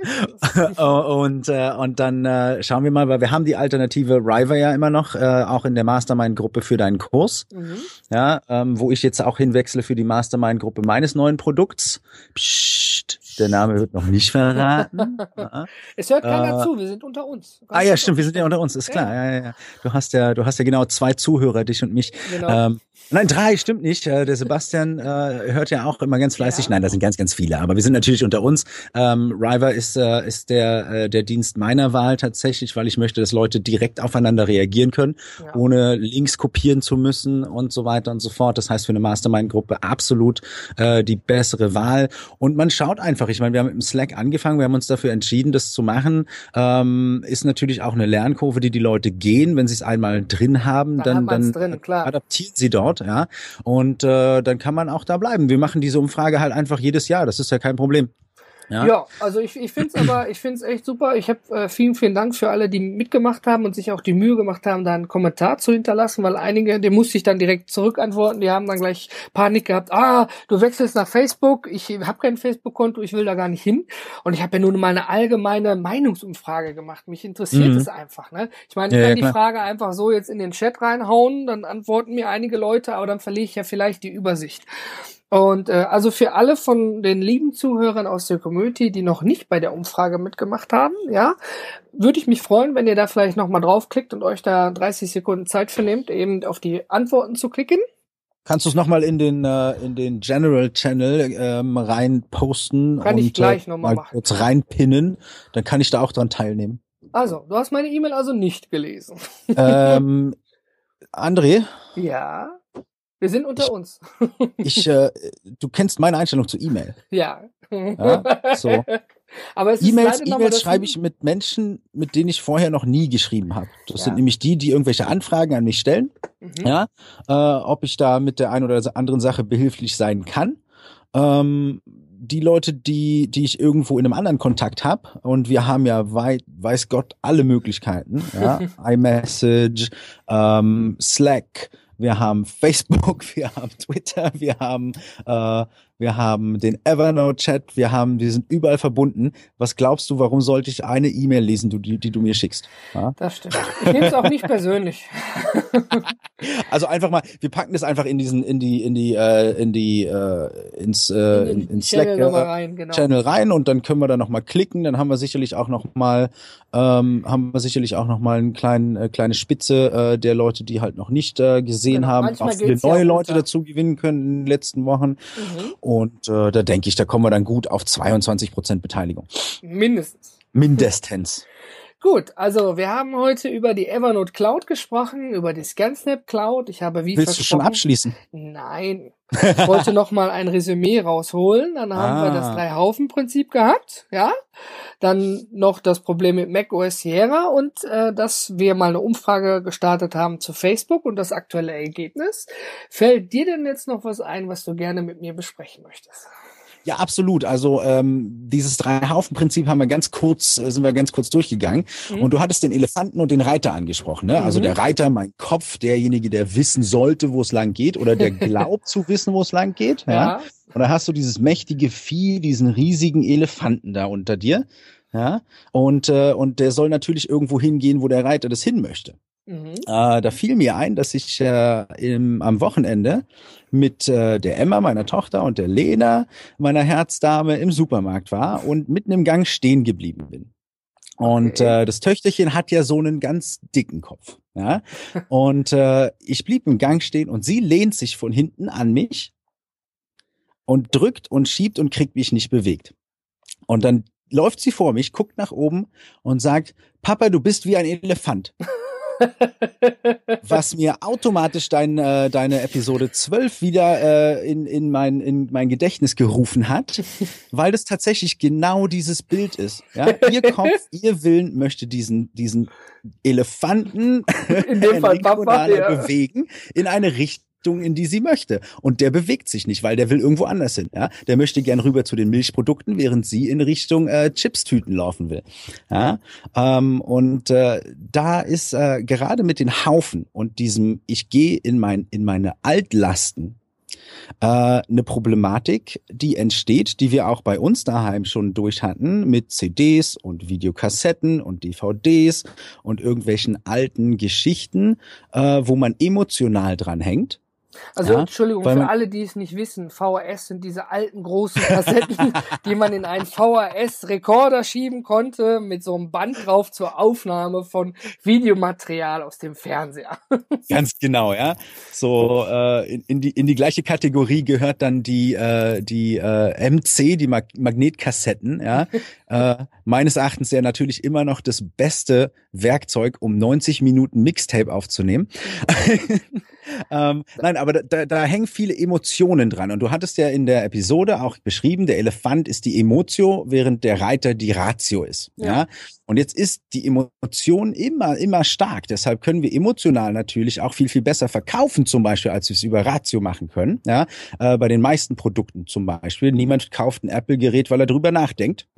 *laughs* und, äh, und dann äh, schauen wir mal, weil wir haben die Alternative River ja immer noch, äh, auch in der Mastermind-Gruppe für deinen Kurs. Mhm. Ja, ähm, wo ich jetzt auch hinwechsle für die Mastermind-Gruppe meines neuen Produkts. Psst, der Name wird noch nicht verraten. *laughs* es hört keiner äh, zu, wir sind unter uns. Ganz ah ja, stimmt, wir sind ja unter uns, ist klar. Ja. Ja, ja, Du hast ja, du hast ja genau zwei Zuhörer, dich und mich. Genau. Ähm, Nein, drei stimmt nicht. Äh, der Sebastian äh, hört ja auch immer ganz fleißig. Ja. Nein, das sind ganz, ganz viele. Aber wir sind natürlich unter uns. Ähm, River ist, äh, ist der, äh, der Dienst meiner Wahl tatsächlich, weil ich möchte, dass Leute direkt aufeinander reagieren können, ja. ohne Links kopieren zu müssen und so weiter und so fort. Das heißt für eine Mastermind-Gruppe absolut äh, die bessere Wahl. Und man schaut einfach. Ich meine, wir haben mit dem Slack angefangen. Wir haben uns dafür entschieden, das zu machen. Ähm, ist natürlich auch eine Lernkurve, die die Leute gehen, wenn sie es einmal drin haben. Dann, dann, dann drin, adaptieren sie dort dort, ja. Und äh, dann kann man auch da bleiben. Wir machen diese Umfrage halt einfach jedes Jahr. Das ist ja kein Problem. Ja, ja also ich, ich finde es aber, ich finde es echt super. Ich habe äh, vielen, vielen Dank für alle, die mitgemacht haben und sich auch die Mühe gemacht haben, da einen Kommentar zu hinterlassen, weil einige, dem musste ich dann direkt zurückantworten, die haben dann gleich Panik gehabt, ah, du wechselst nach Facebook, ich habe kein Facebook-Konto, ich will da gar nicht hin. Und ich habe ja nun mal eine allgemeine Meinungsumfrage gemacht. Mich interessiert es mhm. einfach. Ne? Ich meine, ich ja, kann ja, die Frage einfach so jetzt in den Chat reinhauen, dann antworten mir einige Leute, aber dann verliere ich ja vielleicht die Übersicht. Und äh, also für alle von den lieben Zuhörern aus der Community, die noch nicht bei der Umfrage mitgemacht haben, ja, würde ich mich freuen, wenn ihr da vielleicht nochmal draufklickt und euch da 30 Sekunden Zeit für nehmt, eben auf die Antworten zu klicken. Kannst du es nochmal in den äh, in den General Channel ähm, rein posten kann und ich gleich noch mal, mal kurz reinpinnen, dann kann ich da auch dran teilnehmen. Also, du hast meine E-Mail also nicht gelesen. ähm, *laughs* André? Ja. Wir sind unter ich, uns. *laughs* ich, äh, du kennst meine Einstellung zu E-Mail. Ja. ja. So. *laughs* Aber es E-Mails, E-Mails schreibe ich mit Menschen, mit denen ich vorher noch nie geschrieben habe. Das ja. sind nämlich die, die irgendwelche Anfragen an mich stellen. Mhm. Ja, äh, ob ich da mit der einen oder anderen Sache behilflich sein kann. Ähm, die Leute, die, die ich irgendwo in einem anderen Kontakt habe, und wir haben ja weit, weiß Gott alle Möglichkeiten, ja, *laughs* iMessage, ähm, Slack, wir haben Facebook, *laughs* wir haben Twitter, wir haben äh, wir haben den Evernote-Chat, wir haben, wir sind überall verbunden. Was glaubst du, warum sollte ich eine E-Mail lesen, die, die du mir schickst? Ja? Das stimmt. Ich nehme es auch nicht persönlich. *laughs* also einfach mal, wir packen das einfach in diesen, in die, in die, äh, in die, äh, ins, äh, in, in Slack Channel, rein, genau. Channel rein und dann können wir da noch mal klicken. Dann haben wir sicherlich auch noch mal, ähm, haben wir sicherlich auch noch mal eine kleine, äh, kleine Spitze äh, der Leute, die halt noch nicht äh, gesehen genau. haben, Manchmal auch viele neue Leute dazu gewinnen können in den letzten Wochen. Mhm. Und äh, da denke ich, da kommen wir dann gut auf 22 Prozent Beteiligung. Mindestens. Mindestens. Gut, also wir haben heute über die Evernote Cloud gesprochen, über die ScanSnap Cloud. Ich habe wie Willst du schon abschließen? Nein. Ich wollte noch mal ein Resümee rausholen. Dann haben ah. wir das ah. Drei-Haufen-Prinzip gehabt, ja. Dann noch das Problem mit Mac OS Sierra und äh, dass wir mal eine Umfrage gestartet haben zu Facebook und das aktuelle Ergebnis. Fällt dir denn jetzt noch was ein, was du gerne mit mir besprechen möchtest? Ja, absolut. Also ähm, dieses Drei-Haufen-Prinzip haben wir ganz kurz, äh, sind wir ganz kurz durchgegangen. Mhm. Und du hattest den Elefanten und den Reiter angesprochen. Ne? Also mhm. der Reiter, mein Kopf, derjenige, der wissen sollte, wo es lang geht, oder der *laughs* glaubt zu wissen, wo es lang geht. Ja. ja. Und da hast du dieses mächtige Vieh, diesen riesigen Elefanten da unter dir. Ja. Und, äh, und der soll natürlich irgendwo hingehen, wo der Reiter das hin möchte. Mhm. Äh, da fiel mir ein, dass ich äh, im, am Wochenende mit äh, der Emma, meiner Tochter, und der Lena, meiner Herzdame, im Supermarkt war und mitten im Gang stehen geblieben bin. Und okay. äh, das Töchterchen hat ja so einen ganz dicken Kopf. Ja? *laughs* Und äh, ich blieb im Gang stehen und sie lehnt sich von hinten an mich und drückt und schiebt und kriegt mich nicht bewegt. Und dann läuft sie vor mich, guckt nach oben und sagt, Papa, du bist wie ein Elefant. *laughs* *laughs* was mir automatisch dein, äh, deine Episode 12 wieder äh, in, in, mein, in mein Gedächtnis gerufen hat, weil das tatsächlich genau dieses Bild ist. Ja? Ihr *laughs* Kopf, ihr Willen möchte diesen, diesen Elefanten in dem *laughs* Fall Papa, ja. bewegen in eine Richtung, Richtung, in die sie möchte. Und der bewegt sich nicht, weil der will irgendwo anders hin. Ja? Der möchte gern rüber zu den Milchprodukten, während sie in Richtung äh, Chipstüten laufen will. Ja? Ähm, und äh, da ist äh, gerade mit den Haufen und diesem, ich gehe in, mein, in meine Altlasten, äh, eine Problematik, die entsteht, die wir auch bei uns daheim schon durch hatten, mit CDs und Videokassetten und DVDs und irgendwelchen alten Geschichten, äh, wo man emotional dran hängt also ja, Entschuldigung für alle, die es nicht wissen, VHS sind diese alten großen Kassetten, *laughs* die man in einen VHS-Rekorder schieben konnte, mit so einem Band drauf zur Aufnahme von Videomaterial aus dem Fernseher. *laughs* Ganz genau, ja. So äh, in, in, die in die gleiche Kategorie gehört dann die äh, die äh, MC, die Mag Magnetkassetten, ja. *laughs* äh, meines Erachtens ja natürlich immer noch das beste Werkzeug, um 90 Minuten Mixtape aufzunehmen. ähm, nein, aber da, da, da hängen viele Emotionen dran. Und du hattest ja in der Episode auch beschrieben, der Elefant ist die Emotio, während der Reiter die Ratio ist. Ja. ja? Und jetzt ist die Emotion immer, immer stark. Deshalb können wir emotional natürlich auch viel, viel besser verkaufen, zum Beispiel, als wir es über Ratio machen können. Ja, äh, bei den meisten Produkten zum Beispiel. Niemand kauft ein Apple-Gerät, weil er drüber nachdenkt. *laughs* *laughs*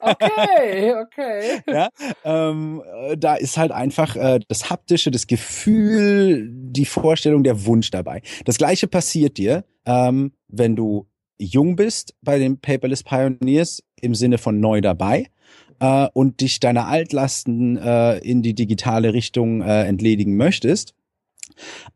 okay, okay. Ja, ähm, äh, da ist halt einfach äh, das Haptische, das Gefühl, die Vorstellung, der Wunsch dabei. Das gleiche passiert dir, ähm, wenn du jung bist bei den Paperless Pioneers im Sinne von neu dabei äh, und dich deiner Altlasten äh, in die digitale Richtung äh, entledigen möchtest,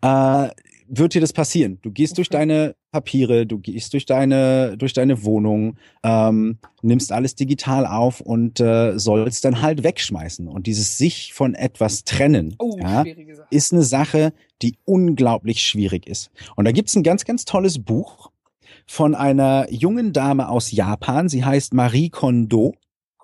äh, wird dir das passieren. Du gehst durch deine Papiere, du gehst durch deine durch deine Wohnung, ähm, nimmst alles digital auf und äh, sollst dann halt wegschmeißen. Und dieses sich von etwas trennen, oh, ja, ist eine Sache, die unglaublich schwierig ist. Und da gibt's ein ganz ganz tolles Buch von einer jungen Dame aus Japan. Sie heißt Marie Kondo.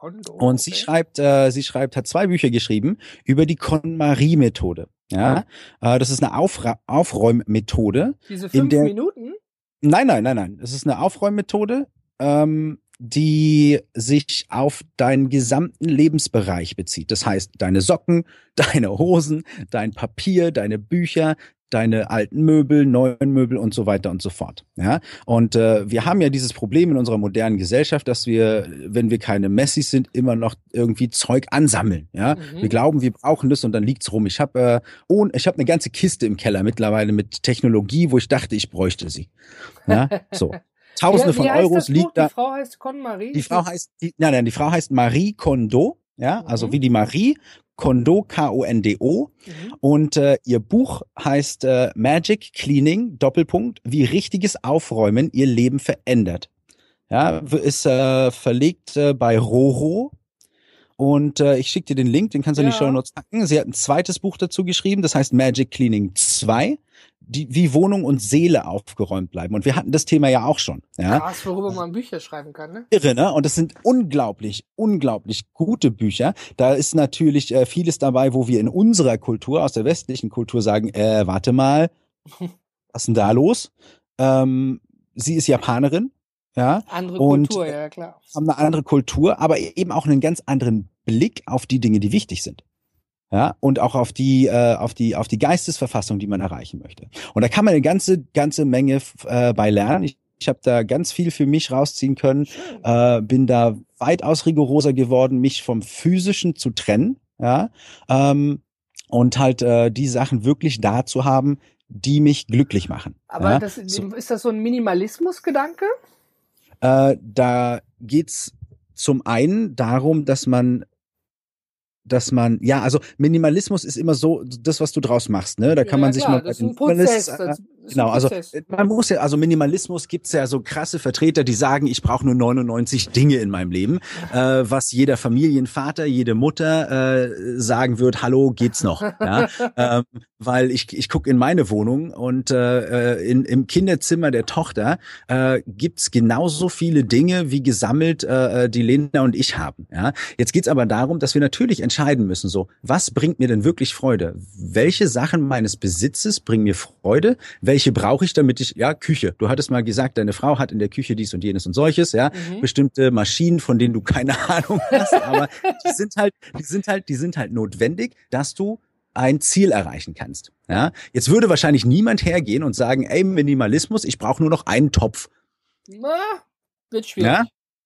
Kondo, und sie schreibt, äh, sie schreibt, hat zwei Bücher geschrieben über die KonMari-Methode. Ja, äh, das ist eine Aufra Aufräummethode. Diese fünf der, Minuten? Nein, nein, nein, nein. Es ist eine Aufräummethode, ähm, die sich auf deinen gesamten Lebensbereich bezieht. Das heißt, deine Socken, *laughs* deine Hosen, dein Papier, deine Bücher, deine alten Möbel, neuen Möbel und so weiter und so fort. Ja, und äh, wir haben ja dieses Problem in unserer modernen Gesellschaft, dass wir, wenn wir keine Messis sind, immer noch irgendwie Zeug ansammeln. Ja, mhm. wir glauben, wir brauchen das und dann liegt's rum. Ich habe äh, oh, ich habe eine ganze Kiste im Keller mittlerweile mit Technologie, wo ich dachte, ich bräuchte sie. Ja, *laughs* so. Tausende wie von Euros liegt da. Die Frau heißt Con Marie. Die Frau heißt, die, nein, nein, die Frau heißt Marie Kondo. Ja, also mhm. wie die Marie Kondo, K-O-N-D-O. Mhm. Und äh, ihr Buch heißt äh, Magic Cleaning, Doppelpunkt, wie richtiges Aufräumen ihr Leben verändert. Ja, ist äh, verlegt äh, bei Roro. Und äh, ich schicke dir den Link, den kannst du ja. in die Show Notes packen. Sie hat ein zweites Buch dazu geschrieben, das heißt Magic Cleaning 2. die, wie Wohnung und Seele aufgeräumt bleiben. Und wir hatten das Thema ja auch schon. Ja? Krass, worüber man Bücher schreiben kann, ne? Irre, ne? Und das sind unglaublich, unglaublich gute Bücher. Da ist natürlich äh, vieles dabei, wo wir in unserer Kultur, aus der westlichen Kultur sagen, äh, warte mal, *laughs* was ist denn da los? Ähm, sie ist Japanerin, ja. Andere und Kultur, ja klar. Haben eine andere Kultur, aber eben auch einen ganz anderen Blick auf die Dinge, die wichtig sind ja, und auch auf die, äh, auf die, auf die Geistesverfassung, die man erreichen möchte. Und da kann man eine ganze, ganze Menge äh, bei lernen. Ich, ich habe da ganz viel für mich rausziehen können, äh, bin da weitaus rigoroser geworden, mich vom Physischen zu trennen, ja, ähm, und halt äh, die Sachen wirklich da zu haben, die mich glücklich machen. Aber ja? das, ist das so ein Minimalismus-Gedanke? Äh, da geht's zum einen darum, dass man dass man, ja, also Minimalismus ist immer so das, was du draus machst, ne? Da kann ja, man sich klar, mal das ist ein Prozess, das genau, also man muss ja, also Minimalismus gibt's ja so krasse Vertreter, die sagen, ich brauche nur 99 Dinge in meinem Leben, äh, was jeder Familienvater, jede Mutter äh, sagen wird, hallo, geht's noch? Ja? *laughs* ähm, weil ich, ich gucke in meine Wohnung und äh, in, im Kinderzimmer der Tochter äh, gibt's genauso viele Dinge, wie gesammelt äh, die Lena und ich haben. Ja? Jetzt geht's aber darum, dass wir natürlich entscheiden müssen, so, was bringt mir denn wirklich Freude? Welche Sachen meines Besitzes bringen mir Freude? Welche brauche ich, damit ich, ja, Küche. Du hattest mal gesagt, deine Frau hat in der Küche dies und jenes und solches, ja, mhm. bestimmte Maschinen, von denen du keine *laughs* Ahnung hast, aber die sind halt, die sind halt, die sind halt notwendig, dass du ein Ziel erreichen kannst. Ja, jetzt würde wahrscheinlich niemand hergehen und sagen, ey, Minimalismus, ich brauche nur noch einen Topf. Na, wird schwierig. Ja?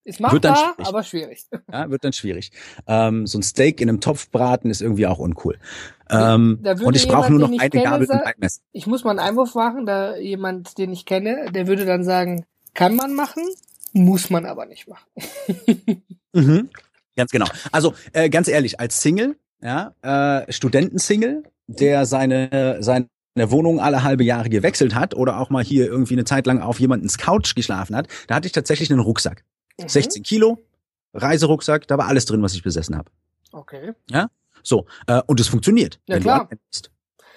Ist machbar, wird dann schwierig. aber schwierig. *laughs* Ja, wird dann schwierig. Ähm, so ein Steak in einem Topf braten ist irgendwie auch uncool. Ähm, und ich brauche nur noch eine kenne, Gabel und ein Messer. Ich muss mal einen Einwurf machen, da jemand, den ich kenne, der würde dann sagen, kann man machen, muss man aber nicht machen. *laughs* mhm. Ganz genau. Also äh, ganz ehrlich, als Single, ja, äh, Studentensingle, der seine seine Wohnung alle halbe Jahre gewechselt hat oder auch mal hier irgendwie eine Zeit lang auf jemandens Couch geschlafen hat, da hatte ich tatsächlich einen Rucksack. Mhm. 16 Kilo, Reiserucksack, da war alles drin, was ich besessen habe. Okay. Ja, so äh, und es funktioniert. Ja klar.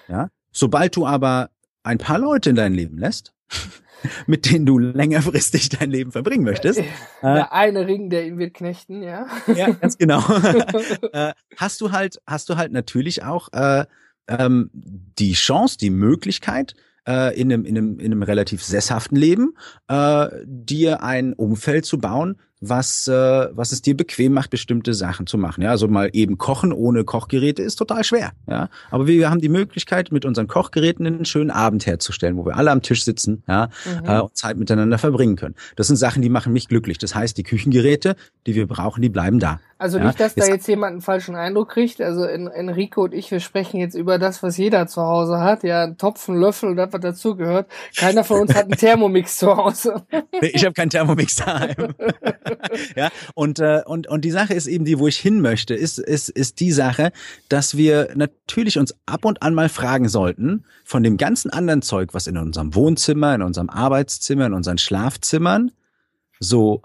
Ja, sobald du aber ein paar Leute in dein Leben lässt, *laughs* mit denen du längerfristig dein Leben verbringen möchtest. Äh, der äh, eine Ring, der ihn wird knechten, ja. Ja, ganz genau. *laughs* äh, hast du halt, hast du halt natürlich auch äh, ähm, die Chance, die Möglichkeit, äh, in, einem, in, einem, in einem relativ sesshaften Leben, äh, dir ein Umfeld zu bauen, was, äh, was es dir bequem macht, bestimmte Sachen zu machen. Ja, also mal eben kochen ohne Kochgeräte ist total schwer. Ja, aber wir haben die Möglichkeit, mit unseren Kochgeräten einen schönen Abend herzustellen, wo wir alle am Tisch sitzen, ja, mhm. äh, und Zeit miteinander verbringen können. Das sind Sachen, die machen mich glücklich. Das heißt, die Küchengeräte, die wir brauchen, die bleiben da. Also nicht, dass da jetzt jemand einen falschen Eindruck kriegt. Also Enrico und ich, wir sprechen jetzt über das, was jeder zu Hause hat. Ja, ein Topf, ein Löffel und das, was dazugehört. Keiner von uns hat einen *laughs* Thermomix zu Hause. Nee, ich habe keinen Thermomix daheim. *laughs* *laughs* ja, und, äh, und, und die Sache ist eben die, wo ich hin möchte, ist, ist, ist die Sache, dass wir natürlich uns ab und an mal fragen sollten, von dem ganzen anderen Zeug, was in unserem Wohnzimmer, in unserem Arbeitszimmer, in unseren Schlafzimmern so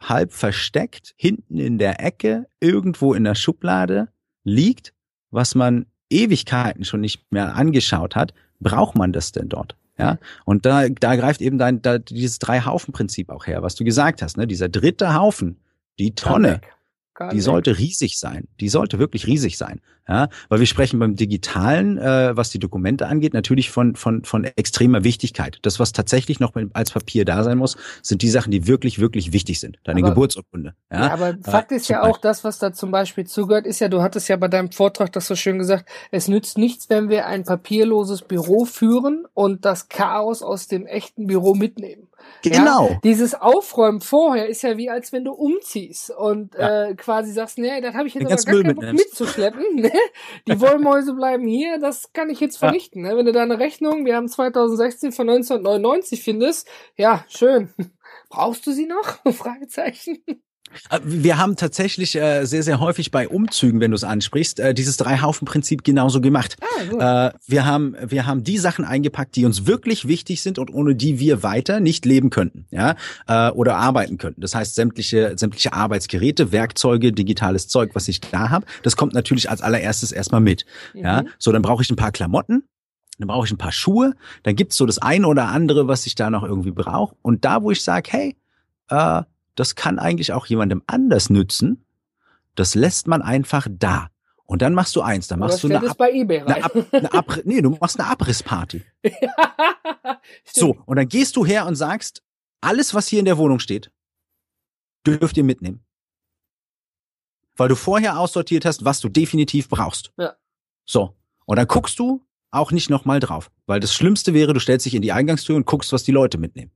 halb versteckt, hinten in der Ecke, irgendwo in der Schublade liegt, was man Ewigkeiten schon nicht mehr angeschaut hat, braucht man das denn dort? Ja, und da, da greift eben dein, da, dieses Drei-Haufen-Prinzip auch her, was du gesagt hast, ne? Dieser dritte Haufen, die Tonne, die nicht. sollte riesig sein. Die sollte wirklich riesig sein. Ja, weil wir sprechen beim Digitalen, äh, was die Dokumente angeht, natürlich von, von, von extremer Wichtigkeit. Das, was tatsächlich noch als Papier da sein muss, sind die Sachen, die wirklich, wirklich wichtig sind. Deine aber, Geburtsurkunde. Ja, ja aber äh, Fakt ist ja auch, das, was da zum Beispiel zugehört, ist ja, du hattest ja bei deinem Vortrag das so schön gesagt, es nützt nichts, wenn wir ein papierloses Büro führen und das Chaos aus dem echten Büro mitnehmen. Genau. Ja, dieses Aufräumen vorher ist ja wie als wenn du umziehst und äh, quasi sagst, nee, das habe ich jetzt aber gar keinen Bock mitzuschleppen. *laughs* Ne? Die Wollmäuse bleiben hier, das kann ich jetzt verrichten. Ja. Ne? Wenn du da eine Rechnung, wir haben 2016 von 1999 findest, ja, schön. *laughs* Brauchst du sie noch? *laughs* Fragezeichen. Äh, wir haben tatsächlich äh, sehr, sehr häufig bei Umzügen, wenn du es ansprichst, äh, dieses Drei-Haufen-Prinzip genauso gemacht. Ah, äh, wir, haben, wir haben die Sachen eingepackt, die uns wirklich wichtig sind und ohne die wir weiter nicht leben könnten, ja, äh, oder arbeiten könnten. Das heißt, sämtliche, sämtliche Arbeitsgeräte, Werkzeuge, digitales Zeug, was ich da habe, das kommt natürlich als allererstes erstmal mit. Mhm. Ja, so dann brauche ich ein paar Klamotten, dann brauche ich ein paar Schuhe, dann gibt's so das eine oder andere, was ich da noch irgendwie brauche. Und da, wo ich sage, hey, äh, das kann eigentlich auch jemandem anders nützen, das lässt man einfach da. Und dann machst du eins, dann machst du eine, Ab bei eBay eine, Ab eine Ab *laughs* nee, du machst eine Abrissparty. *laughs* so, und dann gehst du her und sagst, alles, was hier in der Wohnung steht, dürft ihr mitnehmen. Weil du vorher aussortiert hast, was du definitiv brauchst. Ja. So. Und dann guckst du auch nicht nochmal drauf. Weil das Schlimmste wäre, du stellst dich in die Eingangstür und guckst, was die Leute mitnehmen.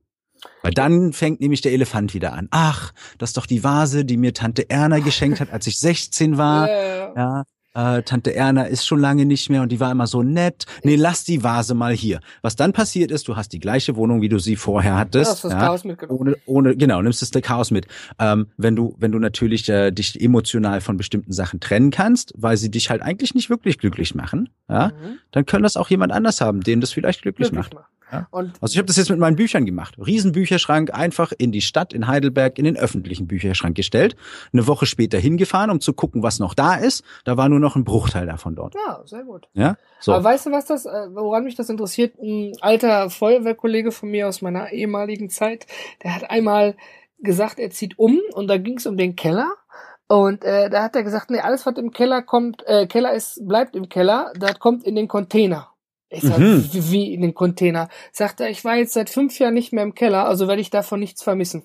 Weil dann fängt nämlich der Elefant wieder an. Ach, das ist doch die Vase, die mir Tante Erna geschenkt hat, als ich 16 war. Ja, ja äh, Tante Erna ist schon lange nicht mehr und die war immer so nett. Nee, lass die Vase mal hier. Was dann passiert ist, du hast die gleiche Wohnung, wie du sie vorher hattest. Ja, hast das ja, Chaos mitgenommen. Ohne, ohne, genau, nimmst das Chaos mit. Ähm, wenn du, wenn du natürlich äh, dich emotional von bestimmten Sachen trennen kannst, weil sie dich halt eigentlich nicht wirklich glücklich machen, ja, mhm. dann können das auch jemand anders haben, den das vielleicht glücklich, glücklich macht. macht. Ja? Also ich habe das jetzt mit meinen Büchern gemacht. Riesenbücherschrank einfach in die Stadt in Heidelberg in den öffentlichen Bücherschrank gestellt. Eine Woche später hingefahren, um zu gucken, was noch da ist. Da war nur noch ein Bruchteil davon dort. Ja, sehr gut. Ja. So. Aber weißt du, was das, äh, woran mich das interessiert? Ein alter Feuerwehrkollege von mir aus meiner ehemaligen Zeit, der hat einmal gesagt, er zieht um und da ging es um den Keller. Und äh, da hat er gesagt, nee, alles was im Keller kommt, äh, Keller ist, bleibt im Keller, das kommt in den Container. Ich sag, mhm. wie, in den Container. Sagt er, ich war jetzt seit fünf Jahren nicht mehr im Keller, also werde ich davon nichts vermissen.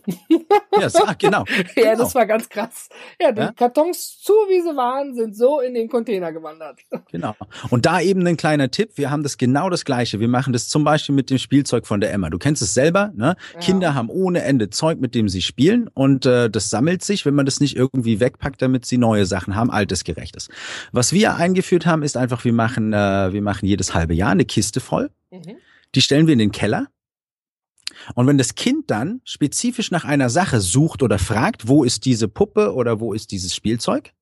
ja, sag, *laughs* genau. ja, das war ganz krass. Ja, die ja? Kartons, zu wie sie waren, sind so in den Container gewandert. *laughs* genau. Und da eben ein kleiner Tipp. Wir haben das genau das Gleiche. Wir machen das zum Beispiel mit dem Spielzeug von der Emma. Du kennst es selber, ne? Ja. Kinder haben ohne Ende Zeug, mit dem sie spielen und äh, das sammelt sich, wenn man das nicht irgendwie wegpackt, damit sie neue Sachen haben, altes gerechtes. Was wir eingeführt haben, ist einfach, wir machen, äh, wir machen jedes halbe Jahr eine Kiste voll. Mhm. Die stellen wir in den Keller. Und wenn das Kind dann spezifisch nach einer Sache sucht oder fragt, wo ist diese Puppe oder wo ist dieses Spielzeug,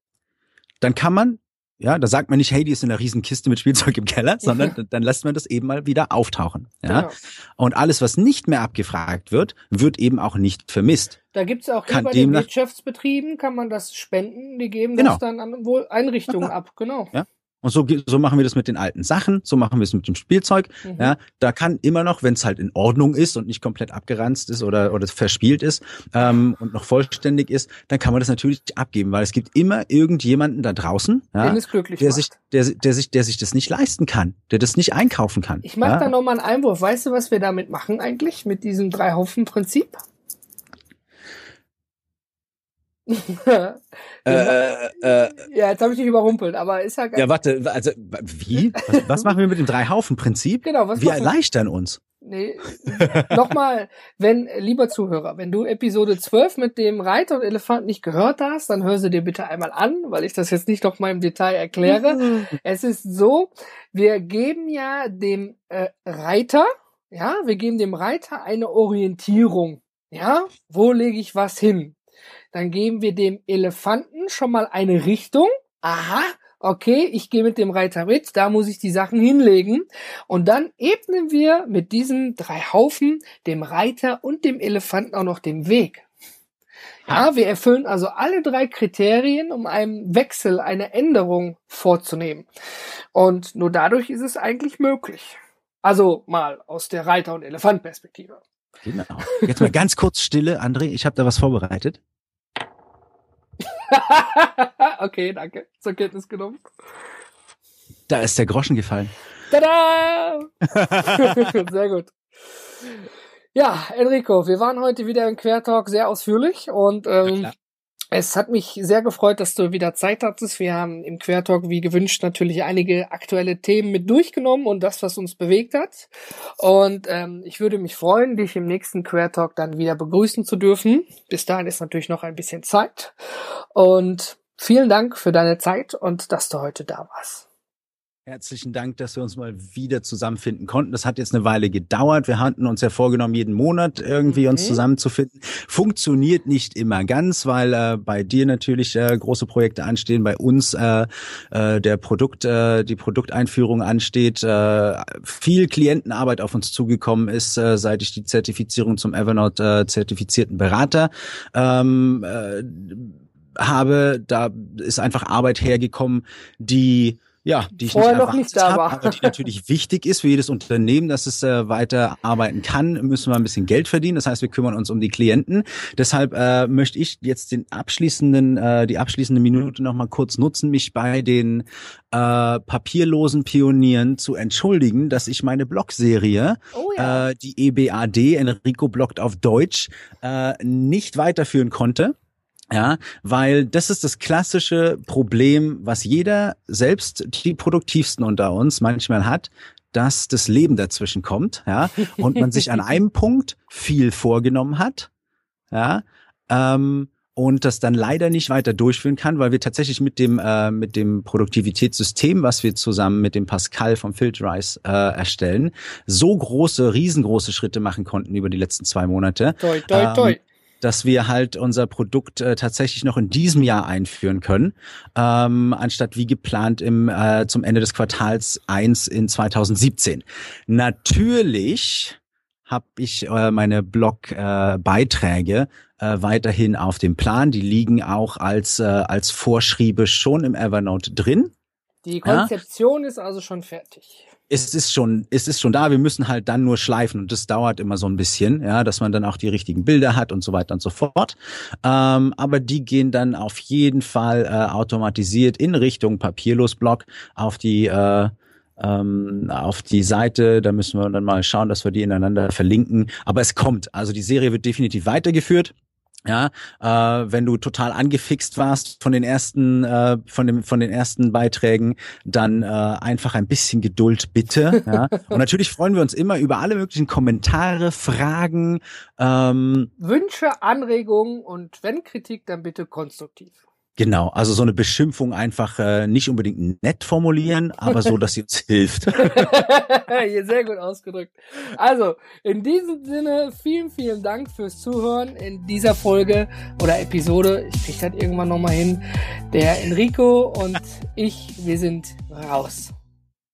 dann kann man, ja, da sagt man nicht, hey, die ist in einer riesen Kiste mit Spielzeug im Keller, sondern dann lässt man das eben mal wieder auftauchen. Ja? Genau. Und alles, was nicht mehr abgefragt wird, wird eben auch nicht vermisst. Da gibt's auch hier bei den Wirtschaftsbetrieben, kann man das spenden, die geben genau. das dann an Einrichtungen ab, genau. Ja. Und so, so machen wir das mit den alten Sachen, so machen wir es mit dem Spielzeug. Mhm. Ja, da kann immer noch, wenn es halt in Ordnung ist und nicht komplett abgeranzt ist oder, oder verspielt ist ähm, und noch vollständig ist, dann kann man das natürlich abgeben, weil es gibt immer irgendjemanden da draußen, ja, der sich, der, der sich, der sich das nicht leisten kann, der das nicht einkaufen kann. Ich mache ja? da nochmal einen Einwurf. Weißt du, was wir damit machen eigentlich mit diesem Drei-Haufen-Prinzip? *laughs* äh, äh, äh, ja, jetzt habe ich dich überrumpelt, aber ist ja geil. Ja, warte, also wie? *laughs* Was, was machen wir mit dem Drei-Haufen-Prinzip? Genau, was Wir erleichtern uns. Nee, nochmal, wenn, lieber Zuhörer, wenn du Episode 12 mit dem Reiter und Elefant nicht gehört hast, dann hör sie dir bitte einmal an, weil ich das jetzt nicht noch mal im Detail erkläre. *laughs* es ist so, wir geben ja dem äh, Reiter, ja, wir geben dem Reiter eine Orientierung. Ja, wo lege ich was hin? Dann geben wir dem Elefanten schon mal eine Richtung. Aha, okay, ich gehe mit dem Reiter mit, da muss ich die Sachen hinlegen. Und dann ebnen wir mit diesen drei Haufen dem Reiter und dem Elefanten auch noch den Weg. Ja, wir erfüllen also alle drei Kriterien, um einen Wechsel, eine Änderung vorzunehmen. Und nur dadurch ist es eigentlich möglich. Also mal aus der Reiter- und Elefant-Perspektive. Genau. Jetzt mal ganz kurz Stille, André, ich habe da was vorbereitet. *laughs* okay, danke. Zur Kenntnis genommen. Da ist der Groschen gefallen. Tada! *laughs* sehr gut. Ja, Enrico, wir waren heute wieder im Quertalk sehr ausführlich und ähm, es hat mich sehr gefreut, dass du wieder Zeit hattest. Wir haben im Quertalk wie gewünscht natürlich einige aktuelle Themen mit durchgenommen und das, was uns bewegt hat. Und ähm, ich würde mich freuen, dich im nächsten Quertalk dann wieder begrüßen zu dürfen. Bis dahin ist natürlich noch ein bisschen Zeit. Und vielen Dank für deine Zeit und dass du heute da warst. Herzlichen Dank, dass wir uns mal wieder zusammenfinden konnten. Das hat jetzt eine Weile gedauert. Wir hatten uns ja vorgenommen, jeden Monat irgendwie okay. uns zusammenzufinden. Funktioniert nicht immer ganz, weil äh, bei dir natürlich äh, große Projekte anstehen, bei uns äh, äh, der Produkt, äh, die Produkteinführung ansteht, äh, viel Klientenarbeit auf uns zugekommen ist, äh, seit ich die Zertifizierung zum Evernote äh, zertifizierten Berater ähm, äh, habe. Da ist einfach Arbeit hergekommen, die ja, die ich Vorher nicht noch nicht da hab, war. aber die natürlich wichtig ist für jedes Unternehmen, dass es äh, weiter arbeiten kann, müssen wir ein bisschen Geld verdienen. Das heißt, wir kümmern uns um die Klienten. Deshalb äh, möchte ich jetzt den abschließenden, äh, die abschließende Minute noch mal kurz nutzen, mich bei den äh, papierlosen Pionieren zu entschuldigen, dass ich meine Blogserie, Oh ja. äh, die EBAD, Enrico bloggt auf Deutsch, äh, nicht weiterführen konnte. Ja, weil das ist das klassische Problem, was jeder, selbst die produktivsten unter uns manchmal hat, dass das Leben dazwischen kommt, ja, *laughs* und man sich an einem Punkt viel vorgenommen hat, ja, ähm, und das dann leider nicht weiter durchführen kann, weil wir tatsächlich mit dem äh, mit dem Produktivitätssystem, was wir zusammen mit dem Pascal vom Filterize äh, erstellen, so große, riesengroße Schritte machen konnten über die letzten zwei Monate, Toi, toi, ähm, toi. Dass wir halt unser Produkt äh, tatsächlich noch in diesem Jahr einführen können, ähm, anstatt wie geplant im äh, zum Ende des Quartals 1 in 2017. Natürlich habe ich äh, meine Blog-Beiträge äh, äh, weiterhin auf dem Plan. Die liegen auch als, äh, als Vorschriebe schon im Evernote drin. Die Konzeption ist also schon fertig. Es ist schon, es ist schon da. Wir müssen halt dann nur schleifen und das dauert immer so ein bisschen, ja, dass man dann auch die richtigen Bilder hat und so weiter und so fort. Ähm, aber die gehen dann auf jeden Fall äh, automatisiert in Richtung Papierlos-Blog auf die äh, ähm, auf die Seite. Da müssen wir dann mal schauen, dass wir die ineinander verlinken. Aber es kommt. Also die Serie wird definitiv weitergeführt. Ja, äh, wenn du total angefixt warst von den ersten, äh, von dem, von den ersten Beiträgen, dann äh, einfach ein bisschen Geduld bitte. *laughs* Ja? Und natürlich freuen wir uns immer über alle möglichen Kommentare, Fragen. Ähm, Wünsche, Anregungen und wenn Kritik, dann bitte konstruktiv. Genau, also so eine Beschimpfung einfach äh, nicht unbedingt nett formulieren, aber so, dass sie uns *laughs* hilft. *laughs* Sehr gut ausgedrückt. Also, in diesem Sinne, vielen, vielen Dank fürs Zuhören in dieser Folge oder Episode. Ich krieg das irgendwann nochmal hin. Der Enrico und ich, wir sind raus.